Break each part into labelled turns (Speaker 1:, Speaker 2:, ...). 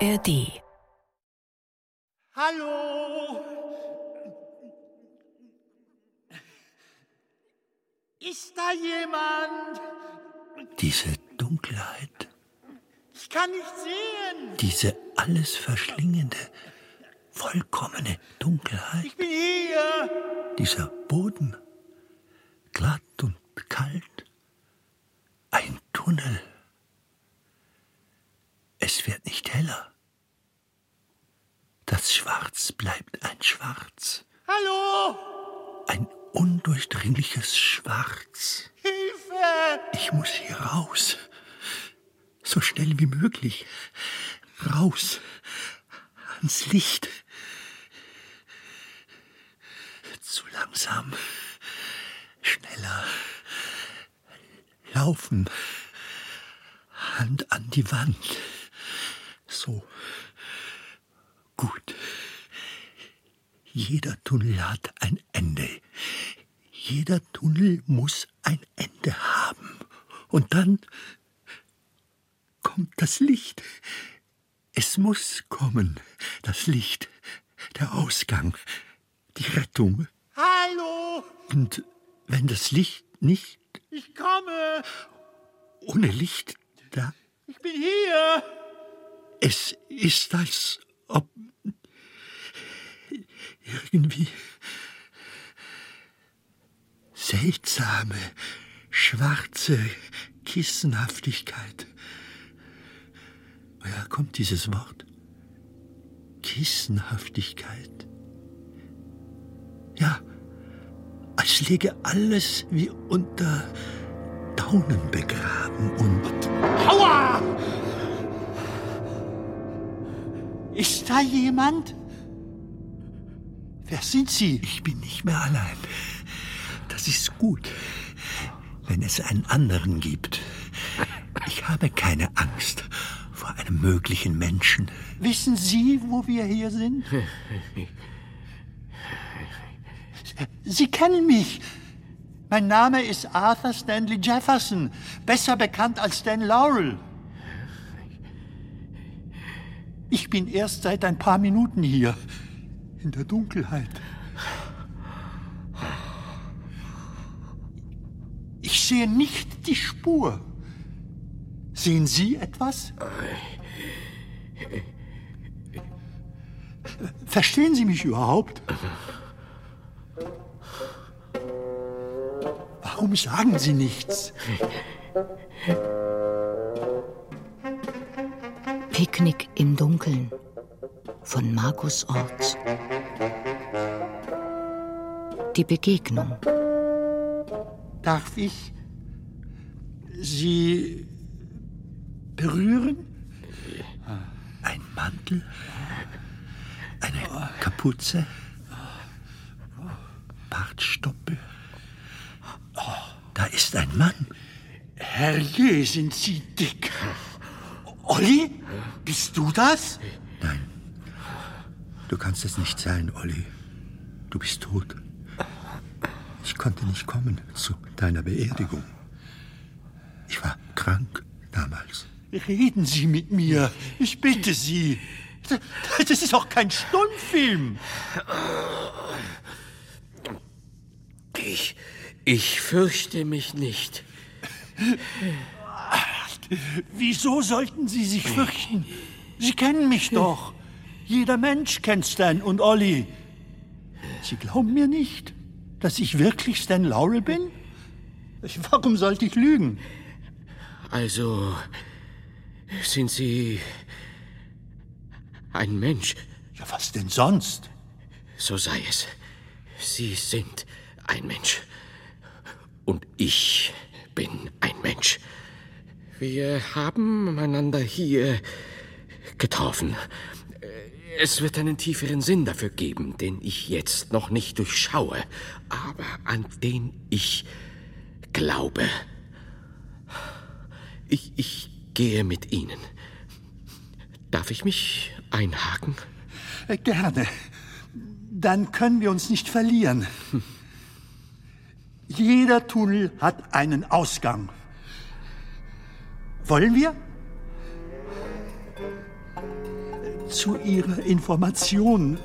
Speaker 1: ARD.
Speaker 2: Hallo? Ist da jemand?
Speaker 3: Diese Dunkelheit,
Speaker 2: Ich kann nicht sehen.
Speaker 3: diese alles verschlingende, vollkommene Dunkelheit,
Speaker 2: Ich bin hier.
Speaker 3: dieser Boden, glatt und kalt, ein Tunnel. Es wird nicht heller. Das Schwarz bleibt ein Schwarz,
Speaker 2: Hallo?
Speaker 3: ein undurchdringliches Schwarz.
Speaker 2: Hilfe!
Speaker 3: Ich muss hier raus. So schnell wie möglich. Raus. Ans Licht. Zu langsam. Schneller. Laufen. Hand an die Wand. So. Gut. Jeder Tunnel hat ein Ende. Jeder Tunnel muss ein Ende haben. Und dann kommt das Licht. Es muss kommen, das Licht, der Ausgang, die Rettung.
Speaker 2: Hallo?
Speaker 3: Und wenn das Licht nicht
Speaker 2: Ich komme.
Speaker 3: ohne Licht da,
Speaker 2: Ich bin hier.
Speaker 3: es ist, als ob irgendwie seltsame, schwarze Kissenhaftigkeit. Woher kommt dieses Wort? Kissenhaftigkeit. Ja, als läge alles wie unter Daunen begraben und
Speaker 2: Aua! Ist da jemand? Wer sind Sie?
Speaker 3: Ich bin nicht mehr allein. Das ist gut, wenn es einen anderen gibt. Ich habe keine Angst vor einem möglichen Menschen.
Speaker 2: Wissen Sie, wo wir hier sind? Sie kennen mich. Mein Name ist Arthur Stanley Jefferson, besser bekannt als Stan Laurel. Ich bin erst seit ein paar Minuten hier, in der Dunkelheit. Ich sehe nicht die Spur. Sehen Sie etwas? Verstehen Sie mich überhaupt? Warum sagen Sie nichts?
Speaker 1: Picknick im Dunkeln von Markus Orts. Die Begegnung.
Speaker 2: Darf ich Sie berühren?
Speaker 3: Ein Mantel? Eine Kapuze? Bartstoppel? Da ist ein Mann.
Speaker 2: Herrje, sind Sie dick. Olli, bist du das?
Speaker 3: Nein, du kannst es nicht sein, Olli. Du bist tot. Ich konnte nicht kommen zu deiner Beerdigung. Ich war krank damals.
Speaker 2: Reden Sie mit mir. Ich bitte Sie. Das ist doch kein Stummfilm.
Speaker 4: Ich, ich fürchte mich nicht.
Speaker 2: Wieso sollten Sie sich fürchten? Sie kennen mich doch. Jeder Mensch kennt Stan und Olli. Sie glauben mir nicht, dass ich wirklich Stan Laurel bin? Warum sollte ich lügen?
Speaker 4: Also sind Sie ein Mensch?
Speaker 2: Ja, was denn sonst?
Speaker 4: So sei es. Sie sind ein Mensch. Und ich bin ein Mensch. Wir haben einander hier getroffen. Es wird einen tieferen Sinn dafür geben, den ich jetzt noch nicht durchschaue, aber an den ich glaube. Ich, ich gehe mit Ihnen. Darf ich mich einhaken?
Speaker 2: Äh, Gerne. Dann können wir uns nicht verlieren. Jeder Tunnel hat einen Ausgang. Wollen wir? zu Ihrer Information.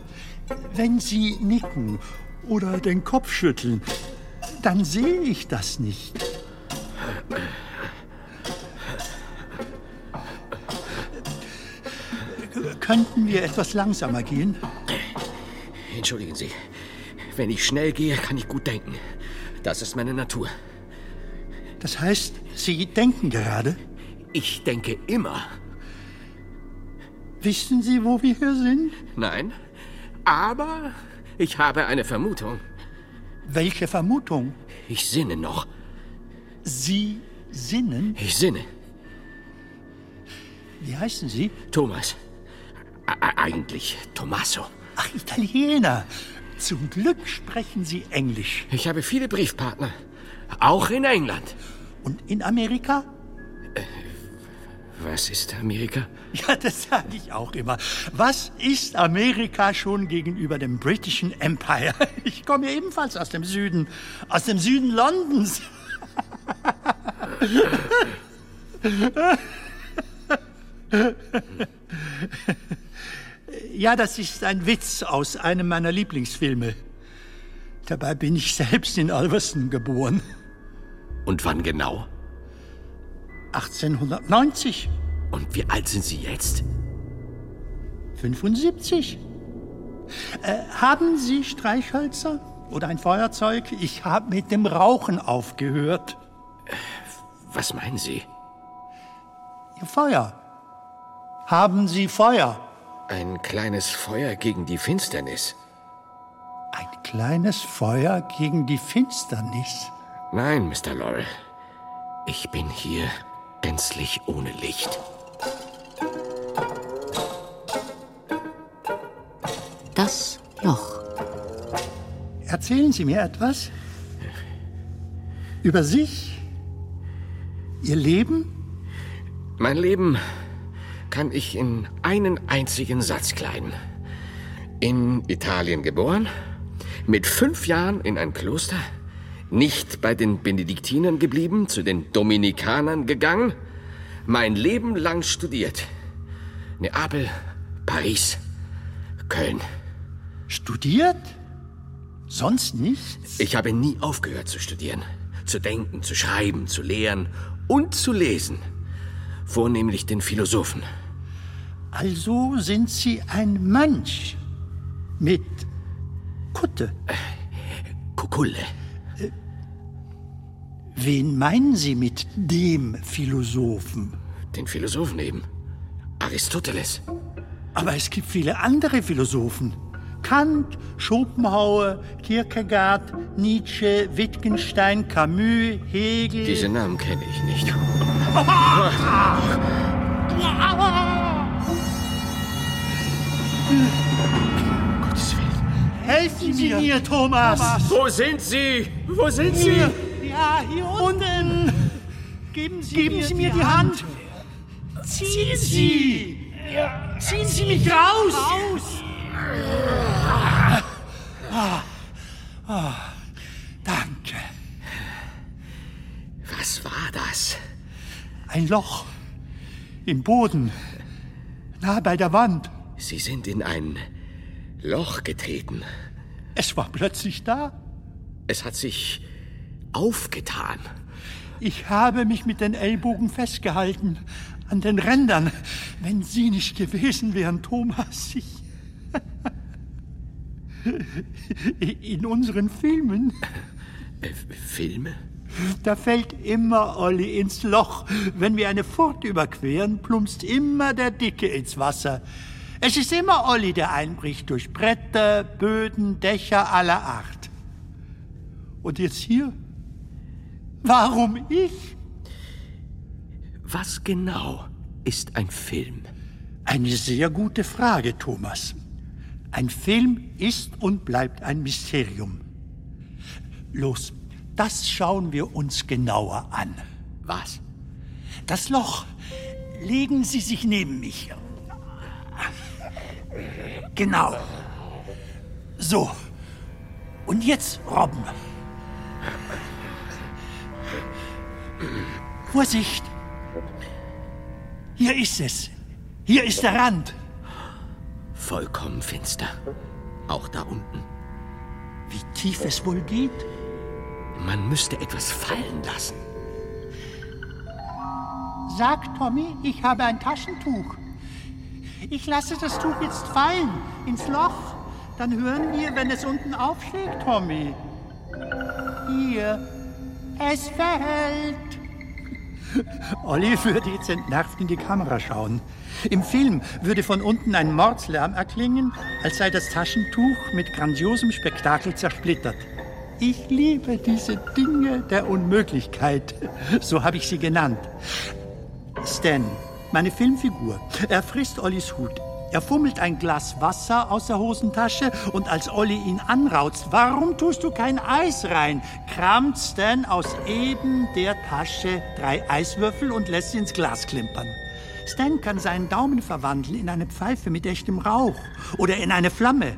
Speaker 2: Wenn Sie nicken oder den Kopf schütteln, dann sehe ich das nicht. Könnten wir etwas langsamer gehen?
Speaker 4: Entschuldigen Sie. Wenn ich schnell gehe, kann ich gut denken. Das ist meine Natur.
Speaker 2: Das heißt, Sie denken gerade?
Speaker 4: Ich denke immer.
Speaker 2: Wissen Sie, wo wir hier sind?
Speaker 4: Nein, aber ich habe eine Vermutung.
Speaker 2: Welche Vermutung?
Speaker 4: Ich sinne noch.
Speaker 2: Sie sinnen?
Speaker 4: Ich sinne.
Speaker 2: Wie heißen Sie?
Speaker 4: Thomas. A eigentlich Tommaso.
Speaker 2: Ach, Italiener. Zum Glück sprechen Sie Englisch.
Speaker 4: Ich habe viele Briefpartner. Auch in England.
Speaker 2: Und in Amerika?
Speaker 4: Was ist Amerika?
Speaker 2: Ja, das sage ich auch immer. Was ist Amerika schon gegenüber dem britischen Empire? Ich komme ebenfalls aus dem Süden. Aus dem Süden Londons. Ja, das ist ein Witz aus einem meiner Lieblingsfilme. Dabei bin ich selbst in Alverston geboren.
Speaker 4: Und wann genau?
Speaker 2: 1890.
Speaker 4: Und wie alt sind Sie jetzt?
Speaker 2: 75. Äh, haben Sie Streichhölzer oder ein Feuerzeug? Ich habe mit dem Rauchen aufgehört.
Speaker 4: Was meinen Sie?
Speaker 2: Ihr Feuer. Haben Sie Feuer?
Speaker 4: Ein kleines Feuer gegen die Finsternis.
Speaker 2: Ein kleines Feuer gegen die Finsternis.
Speaker 4: Nein, Mr. Laurel. Ich bin hier gänzlich ohne Licht.
Speaker 1: Das Loch.
Speaker 2: Erzählen Sie mir etwas über sich, Ihr Leben.
Speaker 4: Mein Leben kann ich in einen einzigen Satz kleiden. In Italien geboren, mit fünf Jahren in ein Kloster, nicht bei den Benediktinern geblieben, zu den Dominikanern gegangen, mein Leben lang studiert. Neapel, Paris, Köln.
Speaker 2: Studiert? Sonst nichts?
Speaker 4: Ich habe nie aufgehört zu studieren, zu denken, zu schreiben, zu lehren und zu lesen. Vornehmlich den Philosophen.
Speaker 2: Also sind Sie ein Mönch mit Kutte.
Speaker 4: Kukulle.
Speaker 2: Wen meinen Sie mit dem Philosophen?
Speaker 4: Den Philosophen eben. Aristoteles.
Speaker 2: Aber es gibt viele andere Philosophen. Kant, Schopenhauer, Kierkegaard, Nietzsche, Wittgenstein, Camus, Hegel.
Speaker 4: Diese Namen kenne ich nicht. Gottes Willen.
Speaker 2: Helfen Sie mir, Thomas!
Speaker 4: Wo sind Sie? Wo sind Sie?
Speaker 2: Ja, hier unten! Geben Sie, Geben mir, Sie mir die Hand! Ziehen Sie! Ziehen Sie mich raus! Ah, ah, danke.
Speaker 4: Was war das?
Speaker 2: Ein Loch im Boden, nahe bei der Wand.
Speaker 4: Sie sind in ein Loch getreten.
Speaker 2: Es war plötzlich da.
Speaker 4: Es hat sich aufgetan.
Speaker 2: Ich habe mich mit den Ellbogen festgehalten an den Rändern. Wenn Sie nicht gewesen wären, Thomas, ich. In unseren Filmen,
Speaker 4: Äh, Filme?
Speaker 2: da fällt immer Olli ins Loch. Wenn wir eine Furt überqueren, plumpst immer der Dicke ins Wasser. Es ist immer Olli, der einbricht durch Bretter, Böden, Dächer aller Art. Und jetzt hier? Warum ich?
Speaker 4: Was genau ist ein Film?
Speaker 2: Eine sehr gute Frage, Thomas. Ein Film ist und bleibt ein Mysterium. Los, das schauen wir uns genauer an.
Speaker 4: Was?
Speaker 2: Das Loch. Legen Sie sich neben mich. Genau. So. Und jetzt, Robben. Vorsicht. Hier ist es. Hier ist der Rand.
Speaker 4: vollkommen finster. Auch da unten.
Speaker 2: Wie tief es wohl geht?
Speaker 4: Man müsste etwas fallen lassen.
Speaker 2: Sag, Tommy, ich habe ein Taschentuch. Ich lasse das Tuch jetzt fallen ins Loch. Dann hören wir, wenn es unten aufschlägt, Tommy. Hier, es fällt. Olli würde jetzt entnervt in die Kamera schauen. Im Film würde von unten ein Mordslärm erklingen, als sei das Taschentuch mit grandiosem Spektakel zersplittert. Ich liebe diese Dinge der Unmöglichkeit. So habe ich sie genannt. Stan, meine Filmfigur. Er frisst Ollis Hut. Er fummelt ein Glas Wasser aus der Hosentasche und als Olli ihn anrauzt, warum tust du kein Eis rein, kramt Stan aus eben der Tasche drei Eiswürfel und lässt sie ins Glas klimpern. Stan kann seinen Daumen verwandeln in eine Pfeife mit echtem Rauch oder in eine Flamme.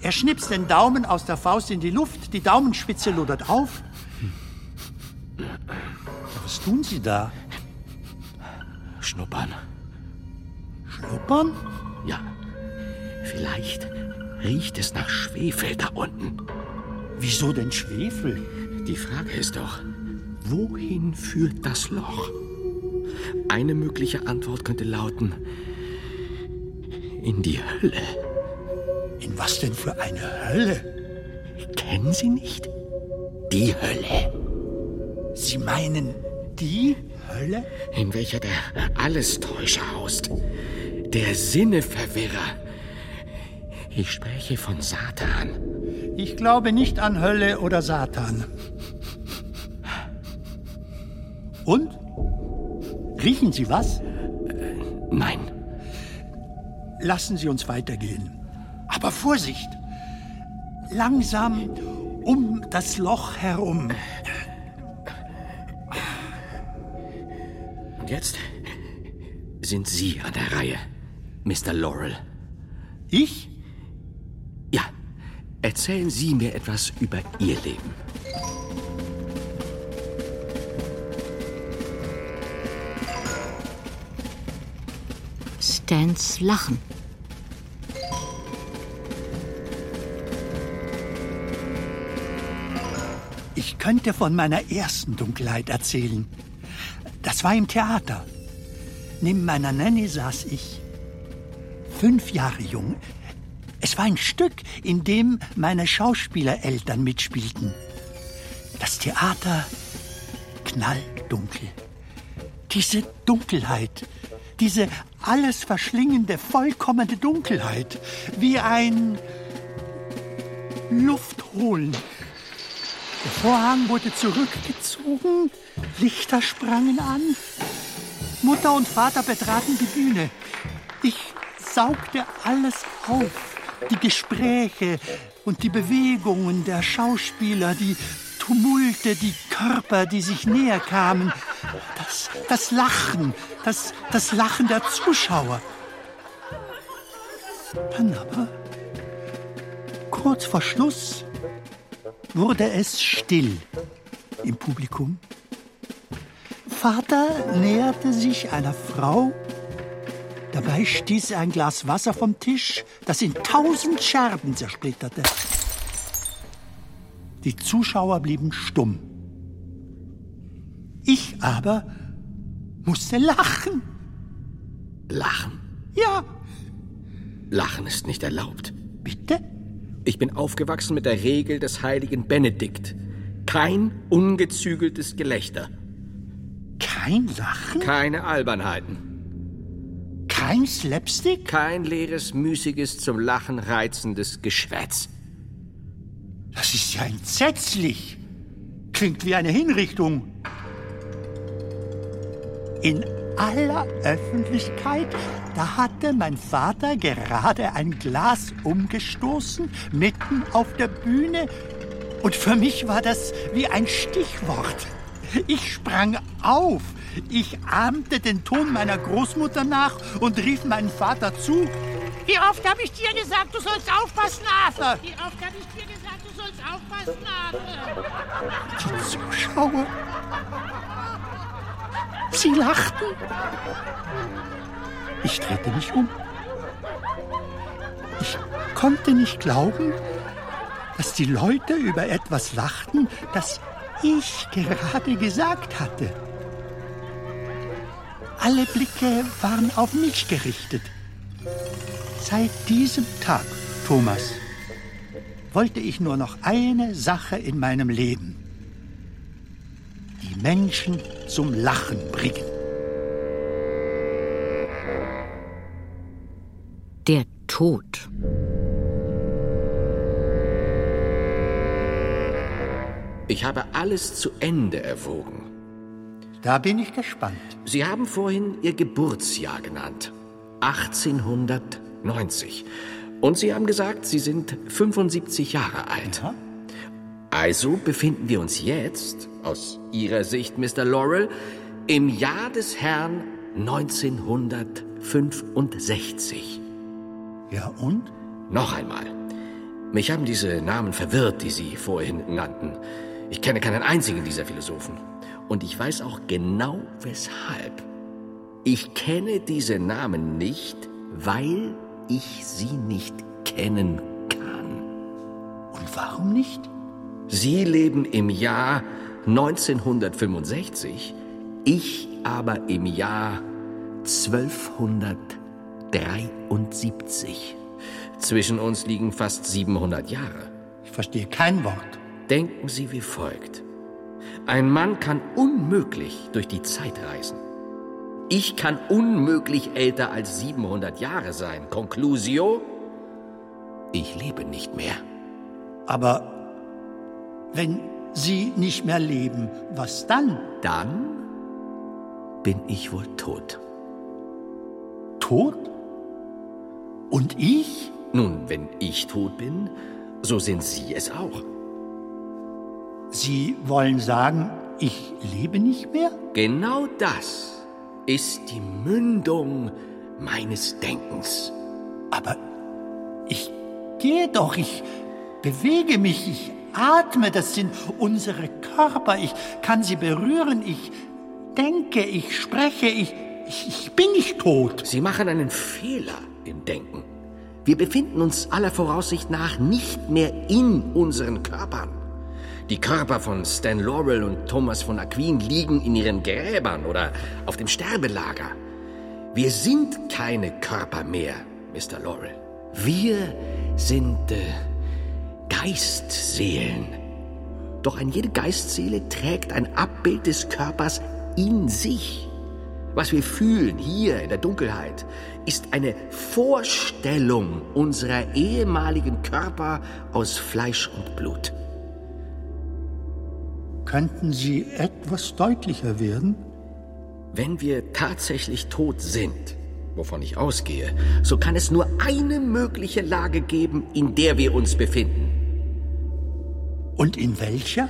Speaker 2: Er schnipst den Daumen aus der Faust in die Luft, die Daumenspitze lodert auf. Was tun Sie da?
Speaker 4: Schnuppern.
Speaker 2: Schnuppern?
Speaker 4: Ja. Vielleicht riecht es nach Schwefel da unten.
Speaker 2: Wieso denn Schwefel?
Speaker 4: Die Frage ist doch, wohin führt das Loch? Eine mögliche Antwort könnte lauten, in die Hölle.
Speaker 2: In was denn für eine Hölle?
Speaker 4: Kennen Sie nicht? Die Hölle.
Speaker 2: Sie meinen die Hölle?
Speaker 4: In welcher der Allestäuscher haust. Der Sinneverwirrer. Ich spreche von Satan.
Speaker 2: Ich glaube nicht an Hölle oder Satan. Und? Riechen Sie was?
Speaker 4: Nein.
Speaker 2: Lassen Sie uns weitergehen. Aber Vorsicht! Langsam um das Loch herum.
Speaker 4: Und jetzt sind Sie an der Reihe, Mr. Laurel.
Speaker 2: Ich?
Speaker 4: Ja, erzählen Sie mir etwas über Ihr Leben.
Speaker 1: Stans Lachen.
Speaker 2: Ich könnte von meiner ersten Dunkelheit erzählen. Das war im Theater. Neben meiner Nanny saß ich. Fünf Jahre jung. Es war ein Stück, in dem meine Schauspielereltern mitspielten. Das Theater knalldunkel. Diese Dunkelheit, diese alles verschlingende, vollkommene Dunkelheit, wie ein Luftholen. Der Vorhang wurde zurückgezogen, Lichter sprangen an. Mutter und Vater betraten die Bühne. Ich saugte alles auf. Die Gespräche und die Bewegungen der Schauspieler, die Tumulte, die Körper, die sich näher kamen. Das, das Lachen, das, das Lachen der Zuschauer. Dann aber, kurz vor Schluss, wurde es still im Publikum. Vater näherte sich einer Frau. Dabei stieß er ein Glas Wasser vom Tisch, das in tausend Scherben zersplitterte. Die Zuschauer blieben stumm. Ich aber musste lachen.
Speaker 4: Lachen.
Speaker 2: Ja,
Speaker 4: Lachen ist nicht erlaubt.
Speaker 2: bitte?
Speaker 4: Ich bin aufgewachsen mit der Regel des heiligen Benedikt. Kein ungezügeltes Gelächter.
Speaker 2: Kein Lachen?
Speaker 4: Keine Albernheiten.
Speaker 2: Kein Slapstick?
Speaker 4: Kein leeres, müßiges, zum Lachen reizendes Geschwätz.
Speaker 2: Das ist ja entsetzlich. Klingt wie eine Hinrichtung. In aller Öffentlichkeit, da hatte mein Vater gerade ein Glas umgestoßen, mitten auf der Bühne. Und für mich war das wie ein Stichwort. Ich sprang auf. Ich ahmte den Ton meiner Großmutter nach und rief meinen Vater zu. Wie oft habe ich dir gesagt, du sollst aufpassen, Arthur?
Speaker 5: Wie oft habe ich dir gesagt, du sollst aufpassen, Arthur?
Speaker 2: Die Zuschauer. Sie lachten. Ich drehte mich um. Ich konnte nicht glauben, dass die Leute über etwas lachten, das ich gerade gesagt hatte. Alle Blicke waren auf mich gerichtet. Seit diesem Tag, Thomas, wollte ich nur noch eine Sache in meinem Leben. Die Menschen zum Lachen bringen.
Speaker 1: Der Tod.
Speaker 4: Ich habe alles zu Ende erwogen.
Speaker 2: Da bin ich gespannt.
Speaker 4: Sie haben vorhin Ihr Geburtsjahr genannt. 1890. Und Sie haben gesagt, Sie sind 75 Jahre alt.
Speaker 2: Ja?
Speaker 4: Also befinden wir uns jetzt, aus Ihrer Sicht, Mr. Laurel, im Jahr des Herrn 1965.
Speaker 2: Ja und?
Speaker 4: Noch einmal. Mich haben diese Namen verwirrt, die Sie vorhin nannten. Ich kenne keinen einzigen dieser Philosophen. Und ich weiß auch genau weshalb. Ich kenne diese Namen nicht, weil ich sie nicht kennen kann.
Speaker 2: Und warum nicht?
Speaker 4: Sie leben im Jahr 1965, ich aber im Jahr 1273. Zwischen uns liegen fast 700 Jahre.
Speaker 2: Ich verstehe kein Wort.
Speaker 4: Denken Sie wie folgt. Ein Mann kann unmöglich durch die Zeit reisen. Ich kann unmöglich älter als 700 Jahre sein. Conclusio? Ich lebe nicht mehr.
Speaker 2: Aber wenn Sie nicht mehr leben, was dann?
Speaker 4: Dann bin ich wohl tot.
Speaker 2: Tot? Und ich?
Speaker 4: Nun, wenn ich tot bin, so sind Sie es auch.
Speaker 2: Sie wollen sagen, ich lebe nicht mehr?
Speaker 4: Genau das ist die Mündung meines Denkens.
Speaker 2: Aber ich gehe doch, ich bewege mich, ich atme, das sind unsere Körper, ich kann sie berühren, ich denke, ich spreche, ich, ich, ich bin nicht tot.
Speaker 4: Sie machen einen Fehler im Denken. Wir befinden uns aller Voraussicht nach nicht mehr in unseren Körpern. Die Körper von Stan Laurel und Thomas von Aquin liegen in ihren Gräbern oder auf dem Sterbelager. Wir sind keine Körper mehr, Mr. Laurel. Wir sind äh, Geistseelen. Doch eine jede Geistseele trägt ein Abbild des Körpers in sich. Was wir fühlen hier in der Dunkelheit, ist eine Vorstellung unserer ehemaligen Körper aus Fleisch und Blut.
Speaker 2: Könnten Sie etwas deutlicher werden?
Speaker 4: Wenn wir tatsächlich tot sind, wovon ich ausgehe, so kann es nur eine mögliche Lage geben, in der wir uns befinden.
Speaker 2: Und in welcher?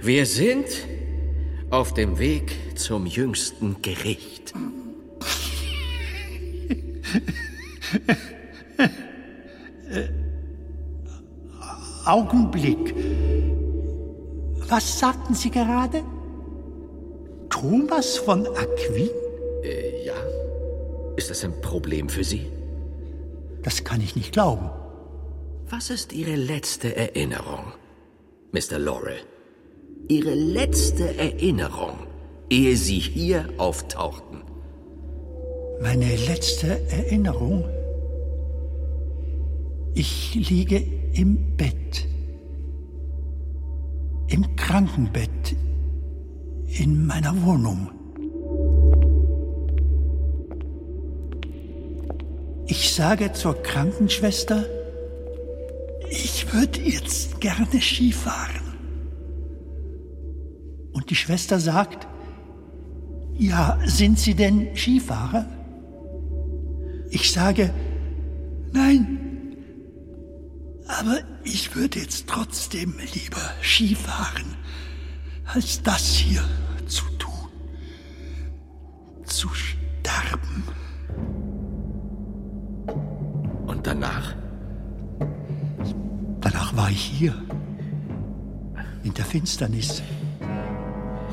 Speaker 4: Wir sind auf dem Weg zum jüngsten Gericht.
Speaker 2: Augenblick. Was sagten Sie gerade? Thomas von Aquin?
Speaker 4: Äh, ja? Ist das ein Problem für Sie?
Speaker 2: Das kann ich nicht glauben.
Speaker 4: Was ist Ihre letzte Erinnerung, Mr. Laurel? Ihre letzte Erinnerung, ehe Sie hier auftauchten?
Speaker 2: Meine letzte Erinnerung. Ich liege im Bett. Im Krankenbett. In meiner Wohnung. Ich sage zur Krankenschwester, ich würde jetzt gerne Skifahren. Und die Schwester sagt, ja, sind Sie denn Skifahrer? Ich sage, nein, aber ich würde jetzt trotzdem lieber Skifahren, als das hier zu tun, zu sterben.
Speaker 4: Und danach?
Speaker 2: Danach war ich hier, in der Finsternis.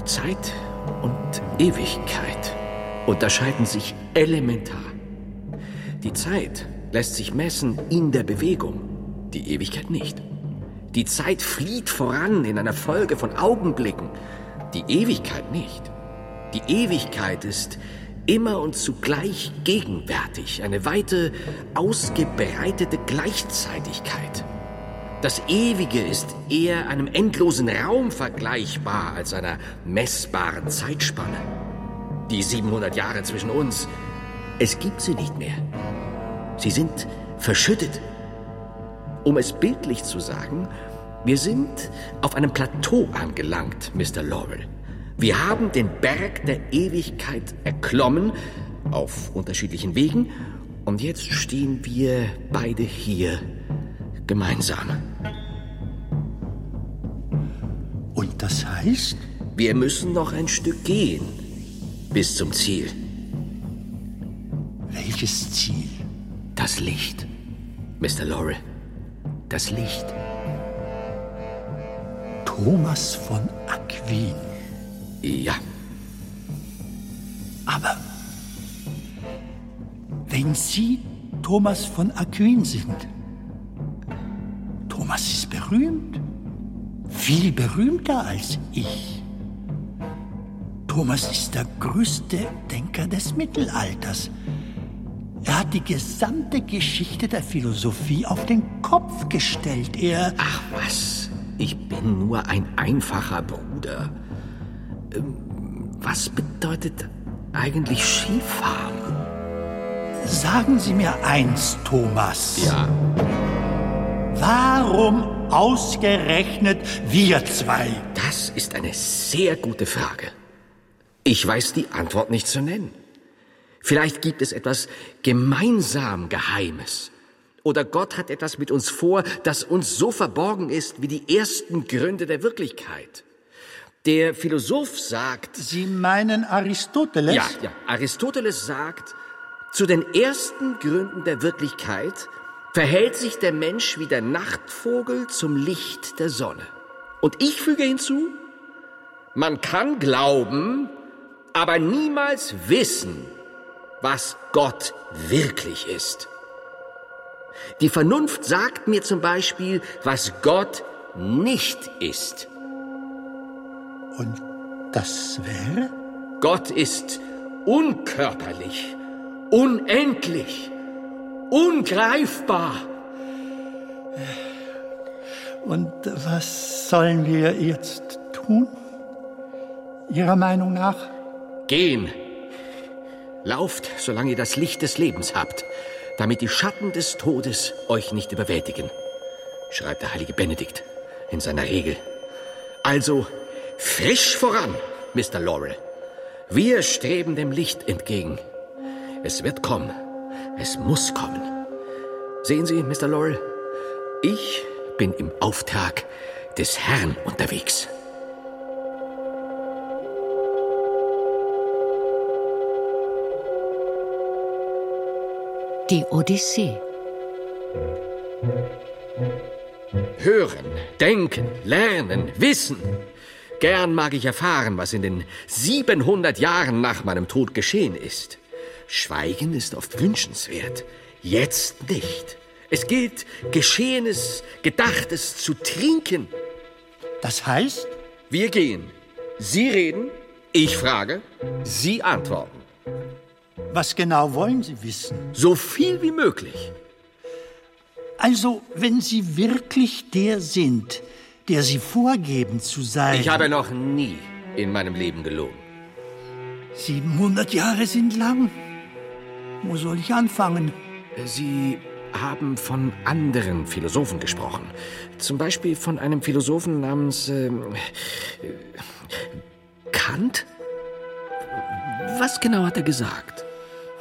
Speaker 4: Zeit und Ewigkeit unterscheiden sich elementar. Die Zeit lässt sich messen in der Bewegung, die Ewigkeit nicht. Die Zeit flieht voran in einer Folge von Augenblicken, die Ewigkeit nicht. Die Ewigkeit ist immer und zugleich gegenwärtig, eine weite, ausgebreitete Gleichzeitigkeit. Das Ewige ist eher einem endlosen Raum vergleichbar als einer messbaren Zeitspanne. Die 700 Jahre zwischen uns, es gibt sie nicht mehr. Sie sind verschüttet. Um es bildlich zu sagen, wir sind auf einem Plateau angelangt, Mr. Laurel. Wir haben den Berg der Ewigkeit erklommen, auf unterschiedlichen Wegen, und jetzt stehen wir beide hier gemeinsam.
Speaker 2: Und das heißt?
Speaker 4: Wir müssen noch ein Stück gehen bis zum Ziel.
Speaker 2: Welches Ziel?
Speaker 4: Das Licht, Mr. Laurel. Das Licht.
Speaker 2: Thomas von Aquin.
Speaker 4: Ja.
Speaker 2: Aber wenn Sie Thomas von Aquin sind, Thomas ist berühmt, viel berühmter als ich. Thomas ist der größte Denker des Mittelalters. Er hat die gesamte Geschichte der Philosophie auf den Kopf gestellt. Er.
Speaker 4: Ach was, ich bin nur ein einfacher Bruder. Ähm, was bedeutet eigentlich Skifahren?
Speaker 2: Sagen Sie mir eins, Thomas.
Speaker 4: Ja.
Speaker 2: Warum ausgerechnet wir zwei?
Speaker 4: Das ist eine sehr gute Frage. Ich weiß die Antwort nicht zu nennen. Vielleicht gibt es etwas gemeinsam Geheimes. Oder Gott hat etwas mit uns vor, das uns so verborgen ist wie die ersten Gründe der Wirklichkeit. Der Philosoph sagt.
Speaker 2: Sie meinen Aristoteles?
Speaker 4: Ja, ja. Aristoteles sagt, zu den ersten Gründen der Wirklichkeit verhält sich der Mensch wie der Nachtvogel zum Licht der Sonne. Und ich füge hinzu, man kann glauben, aber niemals wissen, was Gott wirklich ist. Die Vernunft sagt mir zum Beispiel, was Gott nicht ist.
Speaker 2: Und das wäre?
Speaker 4: Gott ist unkörperlich, unendlich, ungreifbar.
Speaker 2: Und was sollen wir jetzt tun? Ihrer Meinung nach?
Speaker 4: Gehen. Lauft, solange ihr das Licht des Lebens habt, damit die Schatten des Todes euch nicht überwältigen, schreibt der heilige Benedikt in seiner Regel. Also frisch voran, Mr. Laurel. Wir streben dem Licht entgegen. Es wird kommen. Es muss kommen. Sehen Sie, Mr. Laurel, ich bin im Auftrag des Herrn unterwegs.
Speaker 1: Die Odyssee.
Speaker 4: Hören, denken, lernen, wissen. Gern mag ich erfahren, was in den 700 Jahren nach meinem Tod geschehen ist. Schweigen ist oft wünschenswert, jetzt nicht. Es gilt, Geschehenes, Gedachtes zu trinken.
Speaker 2: Das heißt?
Speaker 4: Wir gehen. Sie reden, ich frage, Sie antworten.
Speaker 2: Was genau wollen Sie wissen?
Speaker 4: So viel wie möglich.
Speaker 2: Also, wenn Sie wirklich der sind, der Sie vorgeben zu sein.
Speaker 4: Ich habe noch nie in meinem Leben gelogen.
Speaker 2: 700 Jahre sind lang. Wo soll ich anfangen?
Speaker 4: Sie haben von anderen Philosophen gesprochen. Zum Beispiel von einem Philosophen namens ähm, Kant? Was genau hat er gesagt?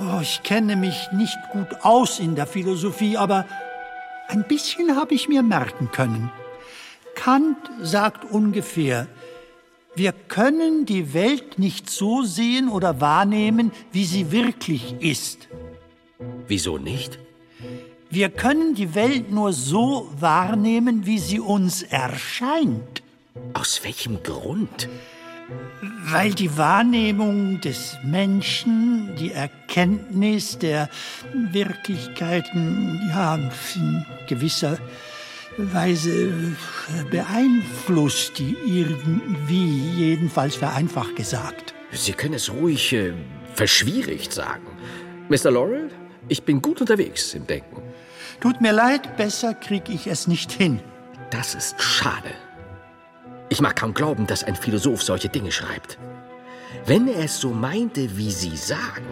Speaker 2: Oh, ich kenne mich nicht gut aus in der Philosophie, aber ein bisschen habe ich mir merken können. Kant sagt ungefähr, wir können die Welt nicht so sehen oder wahrnehmen, wie sie wirklich ist.
Speaker 4: Wieso nicht?
Speaker 2: Wir können die Welt nur so wahrnehmen, wie sie uns erscheint.
Speaker 4: Aus welchem Grund?
Speaker 2: Weil die Wahrnehmung des Menschen, die Erkenntnis der Wirklichkeiten, ja, in gewisser Weise beeinflusst die irgendwie, jedenfalls vereinfacht gesagt.
Speaker 4: Sie können es ruhig äh, verschwierigt sagen. Mr. Laurel, ich bin gut unterwegs im Denken.
Speaker 2: Tut mir leid, besser krieg ich es nicht hin.
Speaker 4: Das ist schade. Ich mag kaum glauben, dass ein Philosoph solche Dinge schreibt. Wenn er es so meinte, wie Sie sagen,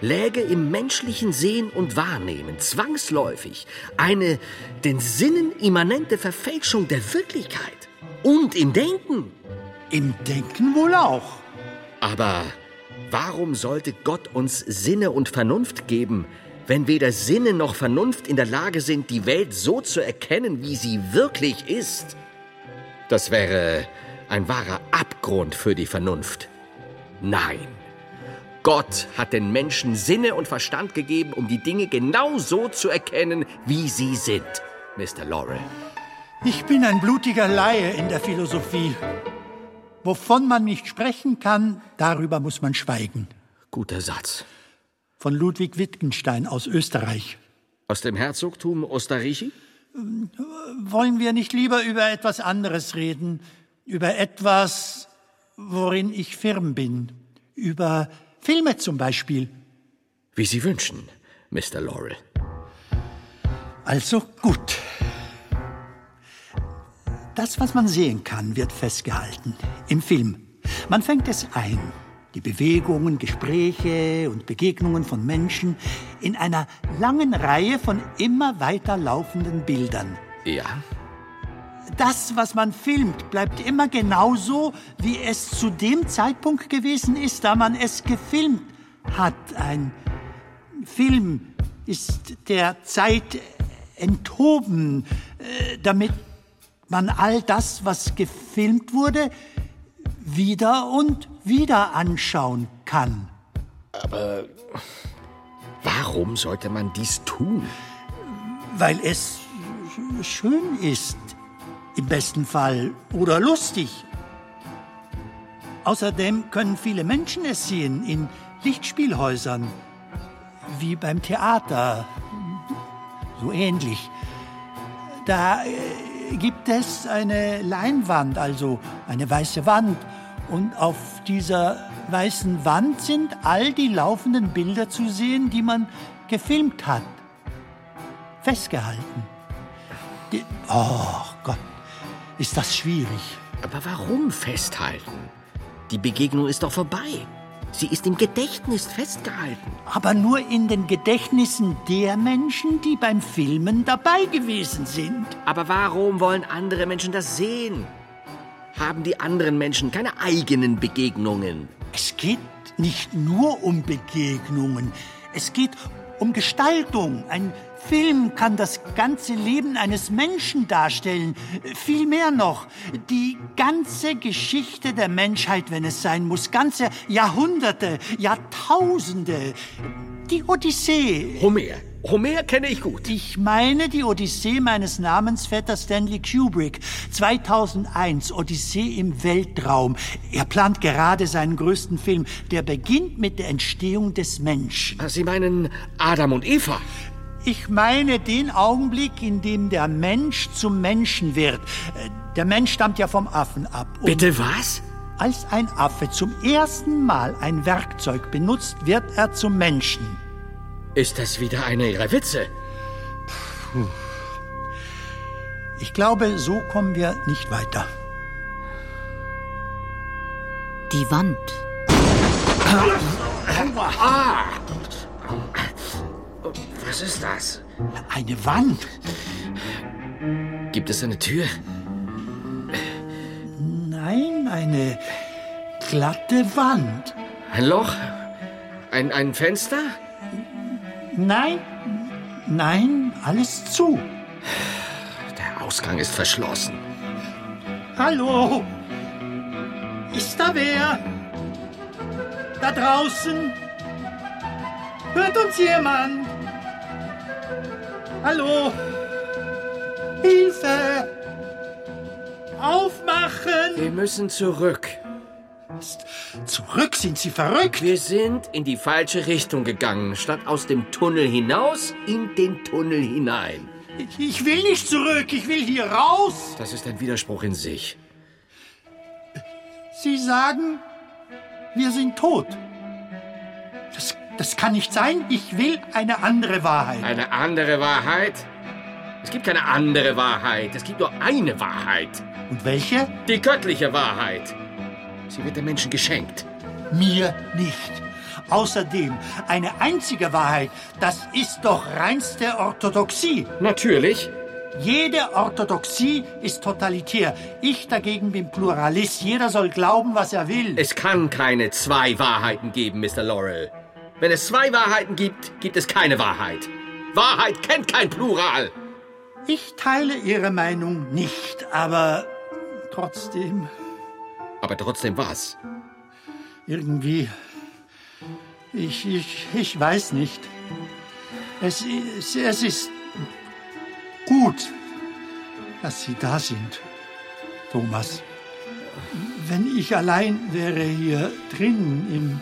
Speaker 4: läge im menschlichen Sehen und Wahrnehmen zwangsläufig eine den Sinnen immanente Verfälschung der Wirklichkeit und im Denken.
Speaker 2: Im Denken wohl auch.
Speaker 4: Aber warum sollte Gott uns Sinne und Vernunft geben, wenn weder Sinne noch Vernunft in der Lage sind, die Welt so zu erkennen, wie sie wirklich ist? Das wäre ein wahrer Abgrund für die Vernunft. Nein. Gott hat den Menschen Sinne und Verstand gegeben, um die Dinge genau so zu erkennen, wie sie sind, Mr. Laurel.
Speaker 2: Ich bin ein blutiger Laie in der Philosophie. Wovon man nicht sprechen kann, darüber muss man schweigen.
Speaker 4: Guter Satz.
Speaker 2: Von Ludwig Wittgenstein aus Österreich.
Speaker 4: Aus dem Herzogtum Osterrichi?
Speaker 2: Wollen wir nicht lieber über etwas anderes reden? Über etwas, worin ich firm bin? Über Filme zum Beispiel?
Speaker 4: Wie Sie wünschen, Mr. Laurel.
Speaker 2: Also gut. Das, was man sehen kann, wird festgehalten. Im Film. Man fängt es ein. Die Bewegungen, Gespräche und Begegnungen von Menschen in einer langen Reihe von immer weiter laufenden Bildern.
Speaker 4: Ja?
Speaker 2: Das, was man filmt, bleibt immer genauso, wie es zu dem Zeitpunkt gewesen ist, da man es gefilmt hat. Ein Film ist der Zeit enthoben, äh, damit man all das, was gefilmt wurde, wieder und wieder anschauen kann.
Speaker 4: Aber warum sollte man dies tun?
Speaker 2: Weil es schön ist, im besten Fall, oder lustig. Außerdem können viele Menschen es sehen in Lichtspielhäusern, wie beim Theater, so ähnlich. Da äh, gibt es eine Leinwand, also eine weiße Wand, und auf dieser weißen Wand sind all die laufenden Bilder zu sehen, die man gefilmt hat. Festgehalten. Die, oh Gott, ist das schwierig.
Speaker 4: Aber warum festhalten? Die Begegnung ist doch vorbei. Sie ist im Gedächtnis festgehalten.
Speaker 2: Aber nur in den Gedächtnissen der Menschen, die beim Filmen dabei gewesen sind.
Speaker 4: Aber warum wollen andere Menschen das sehen? Haben die anderen Menschen keine eigenen Begegnungen?
Speaker 2: Es geht nicht nur um Begegnungen. Es geht um Gestaltung. Ein Film kann das ganze Leben eines Menschen darstellen. Viel mehr noch. Die ganze Geschichte der Menschheit, wenn es sein muss. Ganze Jahrhunderte, Jahrtausende. Die Odyssee.
Speaker 4: Homer. Homer kenne ich gut.
Speaker 2: Ich meine die Odyssee meines Namensvetters Stanley Kubrick. 2001, Odyssee im Weltraum. Er plant gerade seinen größten Film. Der beginnt mit der Entstehung des Menschen.
Speaker 4: Sie meinen Adam und Eva?
Speaker 2: Ich meine den Augenblick, in dem der Mensch zum Menschen wird. Der Mensch stammt ja vom Affen ab. Und
Speaker 4: Bitte was?
Speaker 2: Als ein Affe zum ersten Mal ein Werkzeug benutzt, wird er zum Menschen.
Speaker 4: Ist das wieder einer Ihrer Witze?
Speaker 2: Ich glaube, so kommen wir nicht weiter.
Speaker 1: Die Wand.
Speaker 4: Ah! Was ist das?
Speaker 2: Eine Wand?
Speaker 4: Gibt es eine Tür?
Speaker 2: Nein, eine glatte Wand.
Speaker 4: Ein Loch? Ein, ein Fenster?
Speaker 2: Nein, nein, alles zu.
Speaker 4: Der Ausgang ist verschlossen.
Speaker 2: Hallo? Ist da wer? Da draußen? Hört uns jemand? Hallo? Hilfe! Aufmachen!
Speaker 4: Wir müssen zurück.
Speaker 2: Ernst. Zurück sind Sie verrückt.
Speaker 4: Wir sind in die falsche Richtung gegangen. Statt aus dem Tunnel hinaus, in den Tunnel hinein.
Speaker 2: Ich will nicht zurück, ich will hier raus.
Speaker 4: Das ist ein Widerspruch in sich.
Speaker 2: Sie sagen, wir sind tot. Das, das kann nicht sein. Ich will eine andere Wahrheit.
Speaker 4: Eine andere Wahrheit? Es gibt keine andere Wahrheit. Es gibt nur eine Wahrheit.
Speaker 2: Und welche?
Speaker 4: Die göttliche Wahrheit. Sie wird den Menschen geschenkt.
Speaker 2: Mir nicht. Außerdem, eine einzige Wahrheit, das ist doch reinste Orthodoxie.
Speaker 4: Natürlich.
Speaker 2: Jede Orthodoxie ist totalitär. Ich dagegen bin Pluralist. Jeder soll glauben, was er will.
Speaker 4: Es kann keine zwei Wahrheiten geben, Mr. Laurel. Wenn es zwei Wahrheiten gibt, gibt es keine Wahrheit. Wahrheit kennt kein Plural.
Speaker 2: Ich teile Ihre Meinung nicht, aber trotzdem.
Speaker 4: Aber trotzdem was?
Speaker 2: Irgendwie. Ich, ich, ich weiß nicht. Es, es, es ist gut, dass Sie da sind, Thomas. Wenn ich allein wäre hier drin im,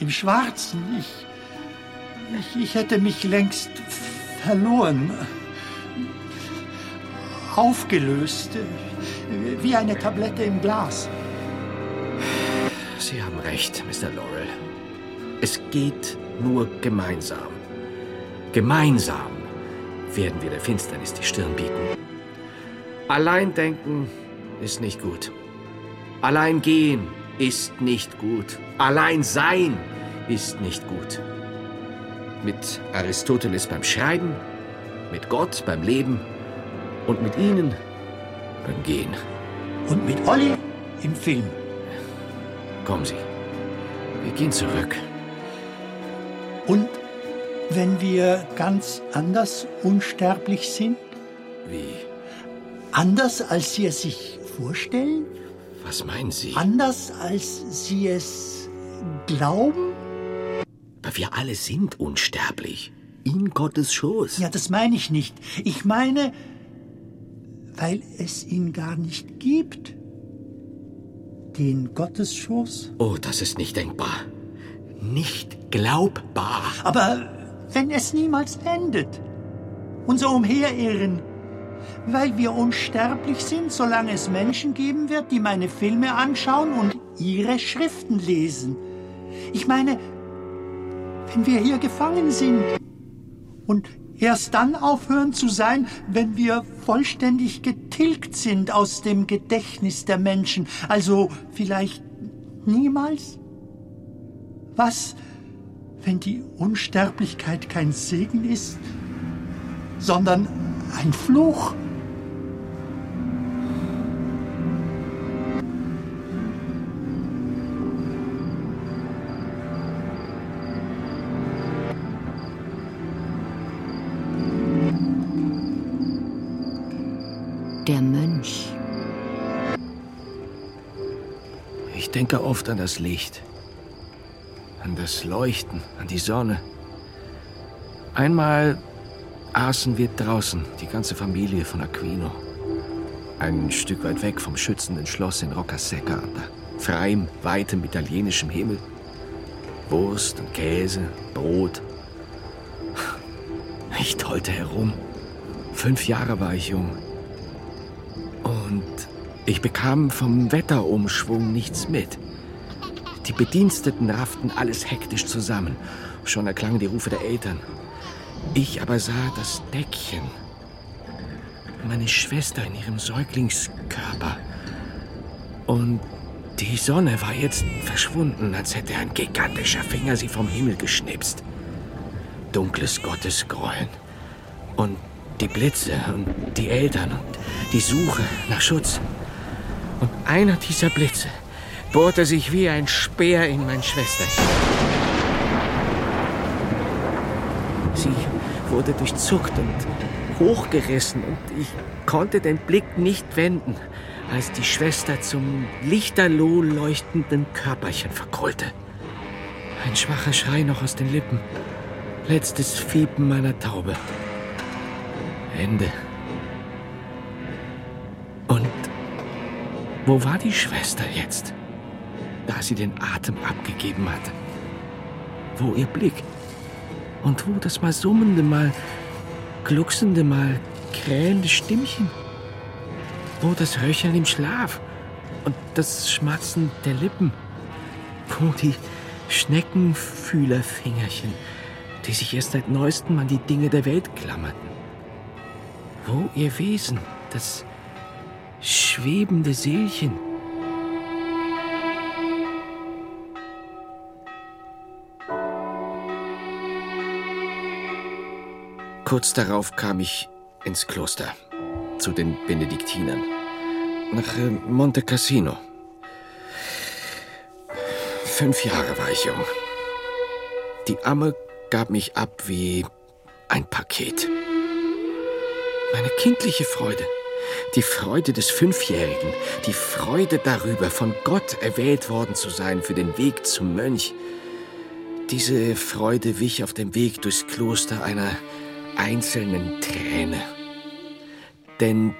Speaker 2: im Schwarzen, ich, ich, ich hätte mich längst verloren, aufgelöst, wie eine Tablette im Glas.
Speaker 4: Sie haben recht, Mr. Laurel. Es geht nur gemeinsam. Gemeinsam werden wir der Finsternis die Stirn bieten. Allein denken ist nicht gut. Allein gehen ist nicht gut. Allein sein ist nicht gut. Mit Aristoteles beim Schreiben, mit Gott beim Leben und mit Ihnen beim Gehen.
Speaker 2: Und mit Olli im Film.
Speaker 4: Kommen Sie. Wir gehen zurück.
Speaker 2: Und wenn wir ganz anders unsterblich sind?
Speaker 4: Wie?
Speaker 2: Anders, als Sie es sich vorstellen?
Speaker 4: Was meinen Sie?
Speaker 2: Anders, als Sie es glauben?
Speaker 4: Aber wir alle sind unsterblich. In Gottes Schoß.
Speaker 2: Ja, das meine ich nicht. Ich meine, weil es ihn gar nicht gibt. Den Gottesschoß.
Speaker 4: Oh, das ist nicht denkbar. Nicht glaubbar.
Speaker 2: Aber wenn es niemals endet. Unser Umherirren. Weil wir unsterblich sind, solange es Menschen geben wird, die meine Filme anschauen und ihre Schriften lesen. Ich meine, wenn wir hier gefangen sind und erst dann aufhören zu sein, wenn wir vollständig getilgt sind aus dem Gedächtnis der Menschen, also vielleicht niemals? Was, wenn die Unsterblichkeit kein Segen ist, sondern ein Fluch?
Speaker 4: Ich denke oft an das Licht. An das Leuchten, an die Sonne. Einmal aßen wir draußen, die ganze Familie von Aquino. Ein Stück weit weg vom schützenden Schloss in Roccasecca, unter freiem, weitem italienischem Himmel. Wurst und Käse, Brot. Ich tollte herum. Fünf Jahre war ich jung. Ich bekam vom Wetterumschwung nichts mit. Die Bediensteten rafften alles hektisch zusammen. Schon erklangen die Rufe der Eltern. Ich aber sah das Deckchen. Meine Schwester in ihrem Säuglingskörper. Und die Sonne war jetzt verschwunden, als hätte ein gigantischer Finger sie vom Himmel geschnipst. Dunkles Gottesgrollen. Und die Blitze und die Eltern und die Suche nach Schutz. Und einer dieser Blitze bohrte sich wie ein Speer in mein Schwesterchen. Sie wurde durchzuckt und hochgerissen und ich konnte den Blick nicht wenden, als die Schwester zum lichterloh leuchtenden Körperchen verkrollte. Ein schwacher Schrei noch aus den Lippen. Letztes Fiepen meiner Taube. Ende. Wo war die Schwester jetzt? da sie den Atem abgegeben hatte. Wo ihr Blick und wo das mal summende, mal glucksende, mal krähende Stimmchen. Wo das Röcheln im Schlaf und das Schmatzen der Lippen. Wo die Schneckenfühlerfingerchen, die sich erst seit neuestem an die Dinge der Welt klammerten. Wo ihr Wesen, das schwebende Seelchen, Kurz darauf kam ich ins Kloster, zu den Benediktinern, nach äh, Monte Cassino. Fünf Jahre war ich jung. Die Amme gab mich ab wie ein Paket. Meine kindliche Freude, die Freude des Fünfjährigen, die Freude darüber, von Gott erwählt worden zu sein für den Weg zum Mönch, diese Freude wich auf dem Weg durchs Kloster einer einzelnen Träne. Denn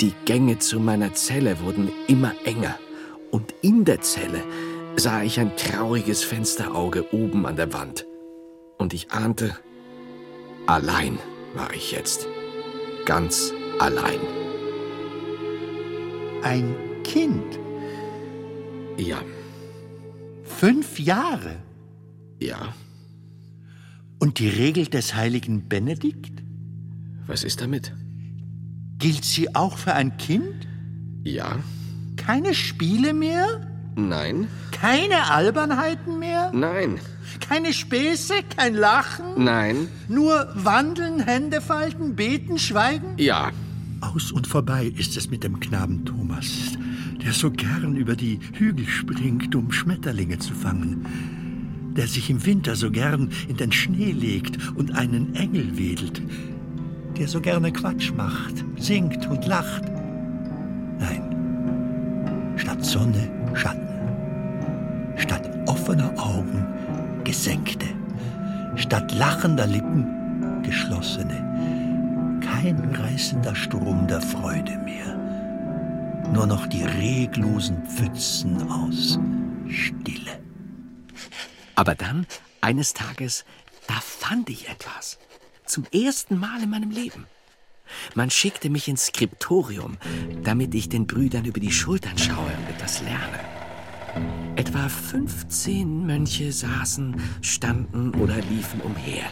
Speaker 4: die Gänge zu meiner Zelle wurden immer enger und in der Zelle sah ich ein trauriges Fensterauge oben an der Wand. Und ich ahnte, allein war ich jetzt. Ganz allein.
Speaker 2: Ein Kind?
Speaker 4: Ja.
Speaker 2: Fünf Jahre?
Speaker 4: Ja.
Speaker 2: Und die Regel des heiligen Benedikt?
Speaker 4: Was ist damit?
Speaker 2: Gilt sie auch für ein Kind?
Speaker 4: Ja.
Speaker 2: Keine Spiele mehr?
Speaker 4: Nein.
Speaker 2: Keine Albernheiten mehr?
Speaker 4: Nein.
Speaker 2: Keine Späße, kein Lachen?
Speaker 4: Nein.
Speaker 2: Nur wandeln, Hände falten, beten, schweigen?
Speaker 4: Ja.
Speaker 2: Aus und vorbei ist es mit dem Knaben Thomas, der so gern über die Hügel springt, um Schmetterlinge zu fangen der sich im Winter so gern in den Schnee legt und einen Engel wedelt, der so gerne Quatsch macht, singt und lacht. Nein, statt Sonne Schatten, statt offener Augen gesenkte, statt lachender Lippen geschlossene, kein reißender Strom der Freude mehr, nur noch die reglosen Pfützen aus Stille.
Speaker 4: Aber dann, eines Tages, da fand ich etwas. Zum ersten Mal in meinem Leben. Man schickte mich ins Skriptorium, damit ich den Brüdern über die Schultern schaue und etwas lerne. Etwa 15 Mönche saßen, standen oder liefen umher.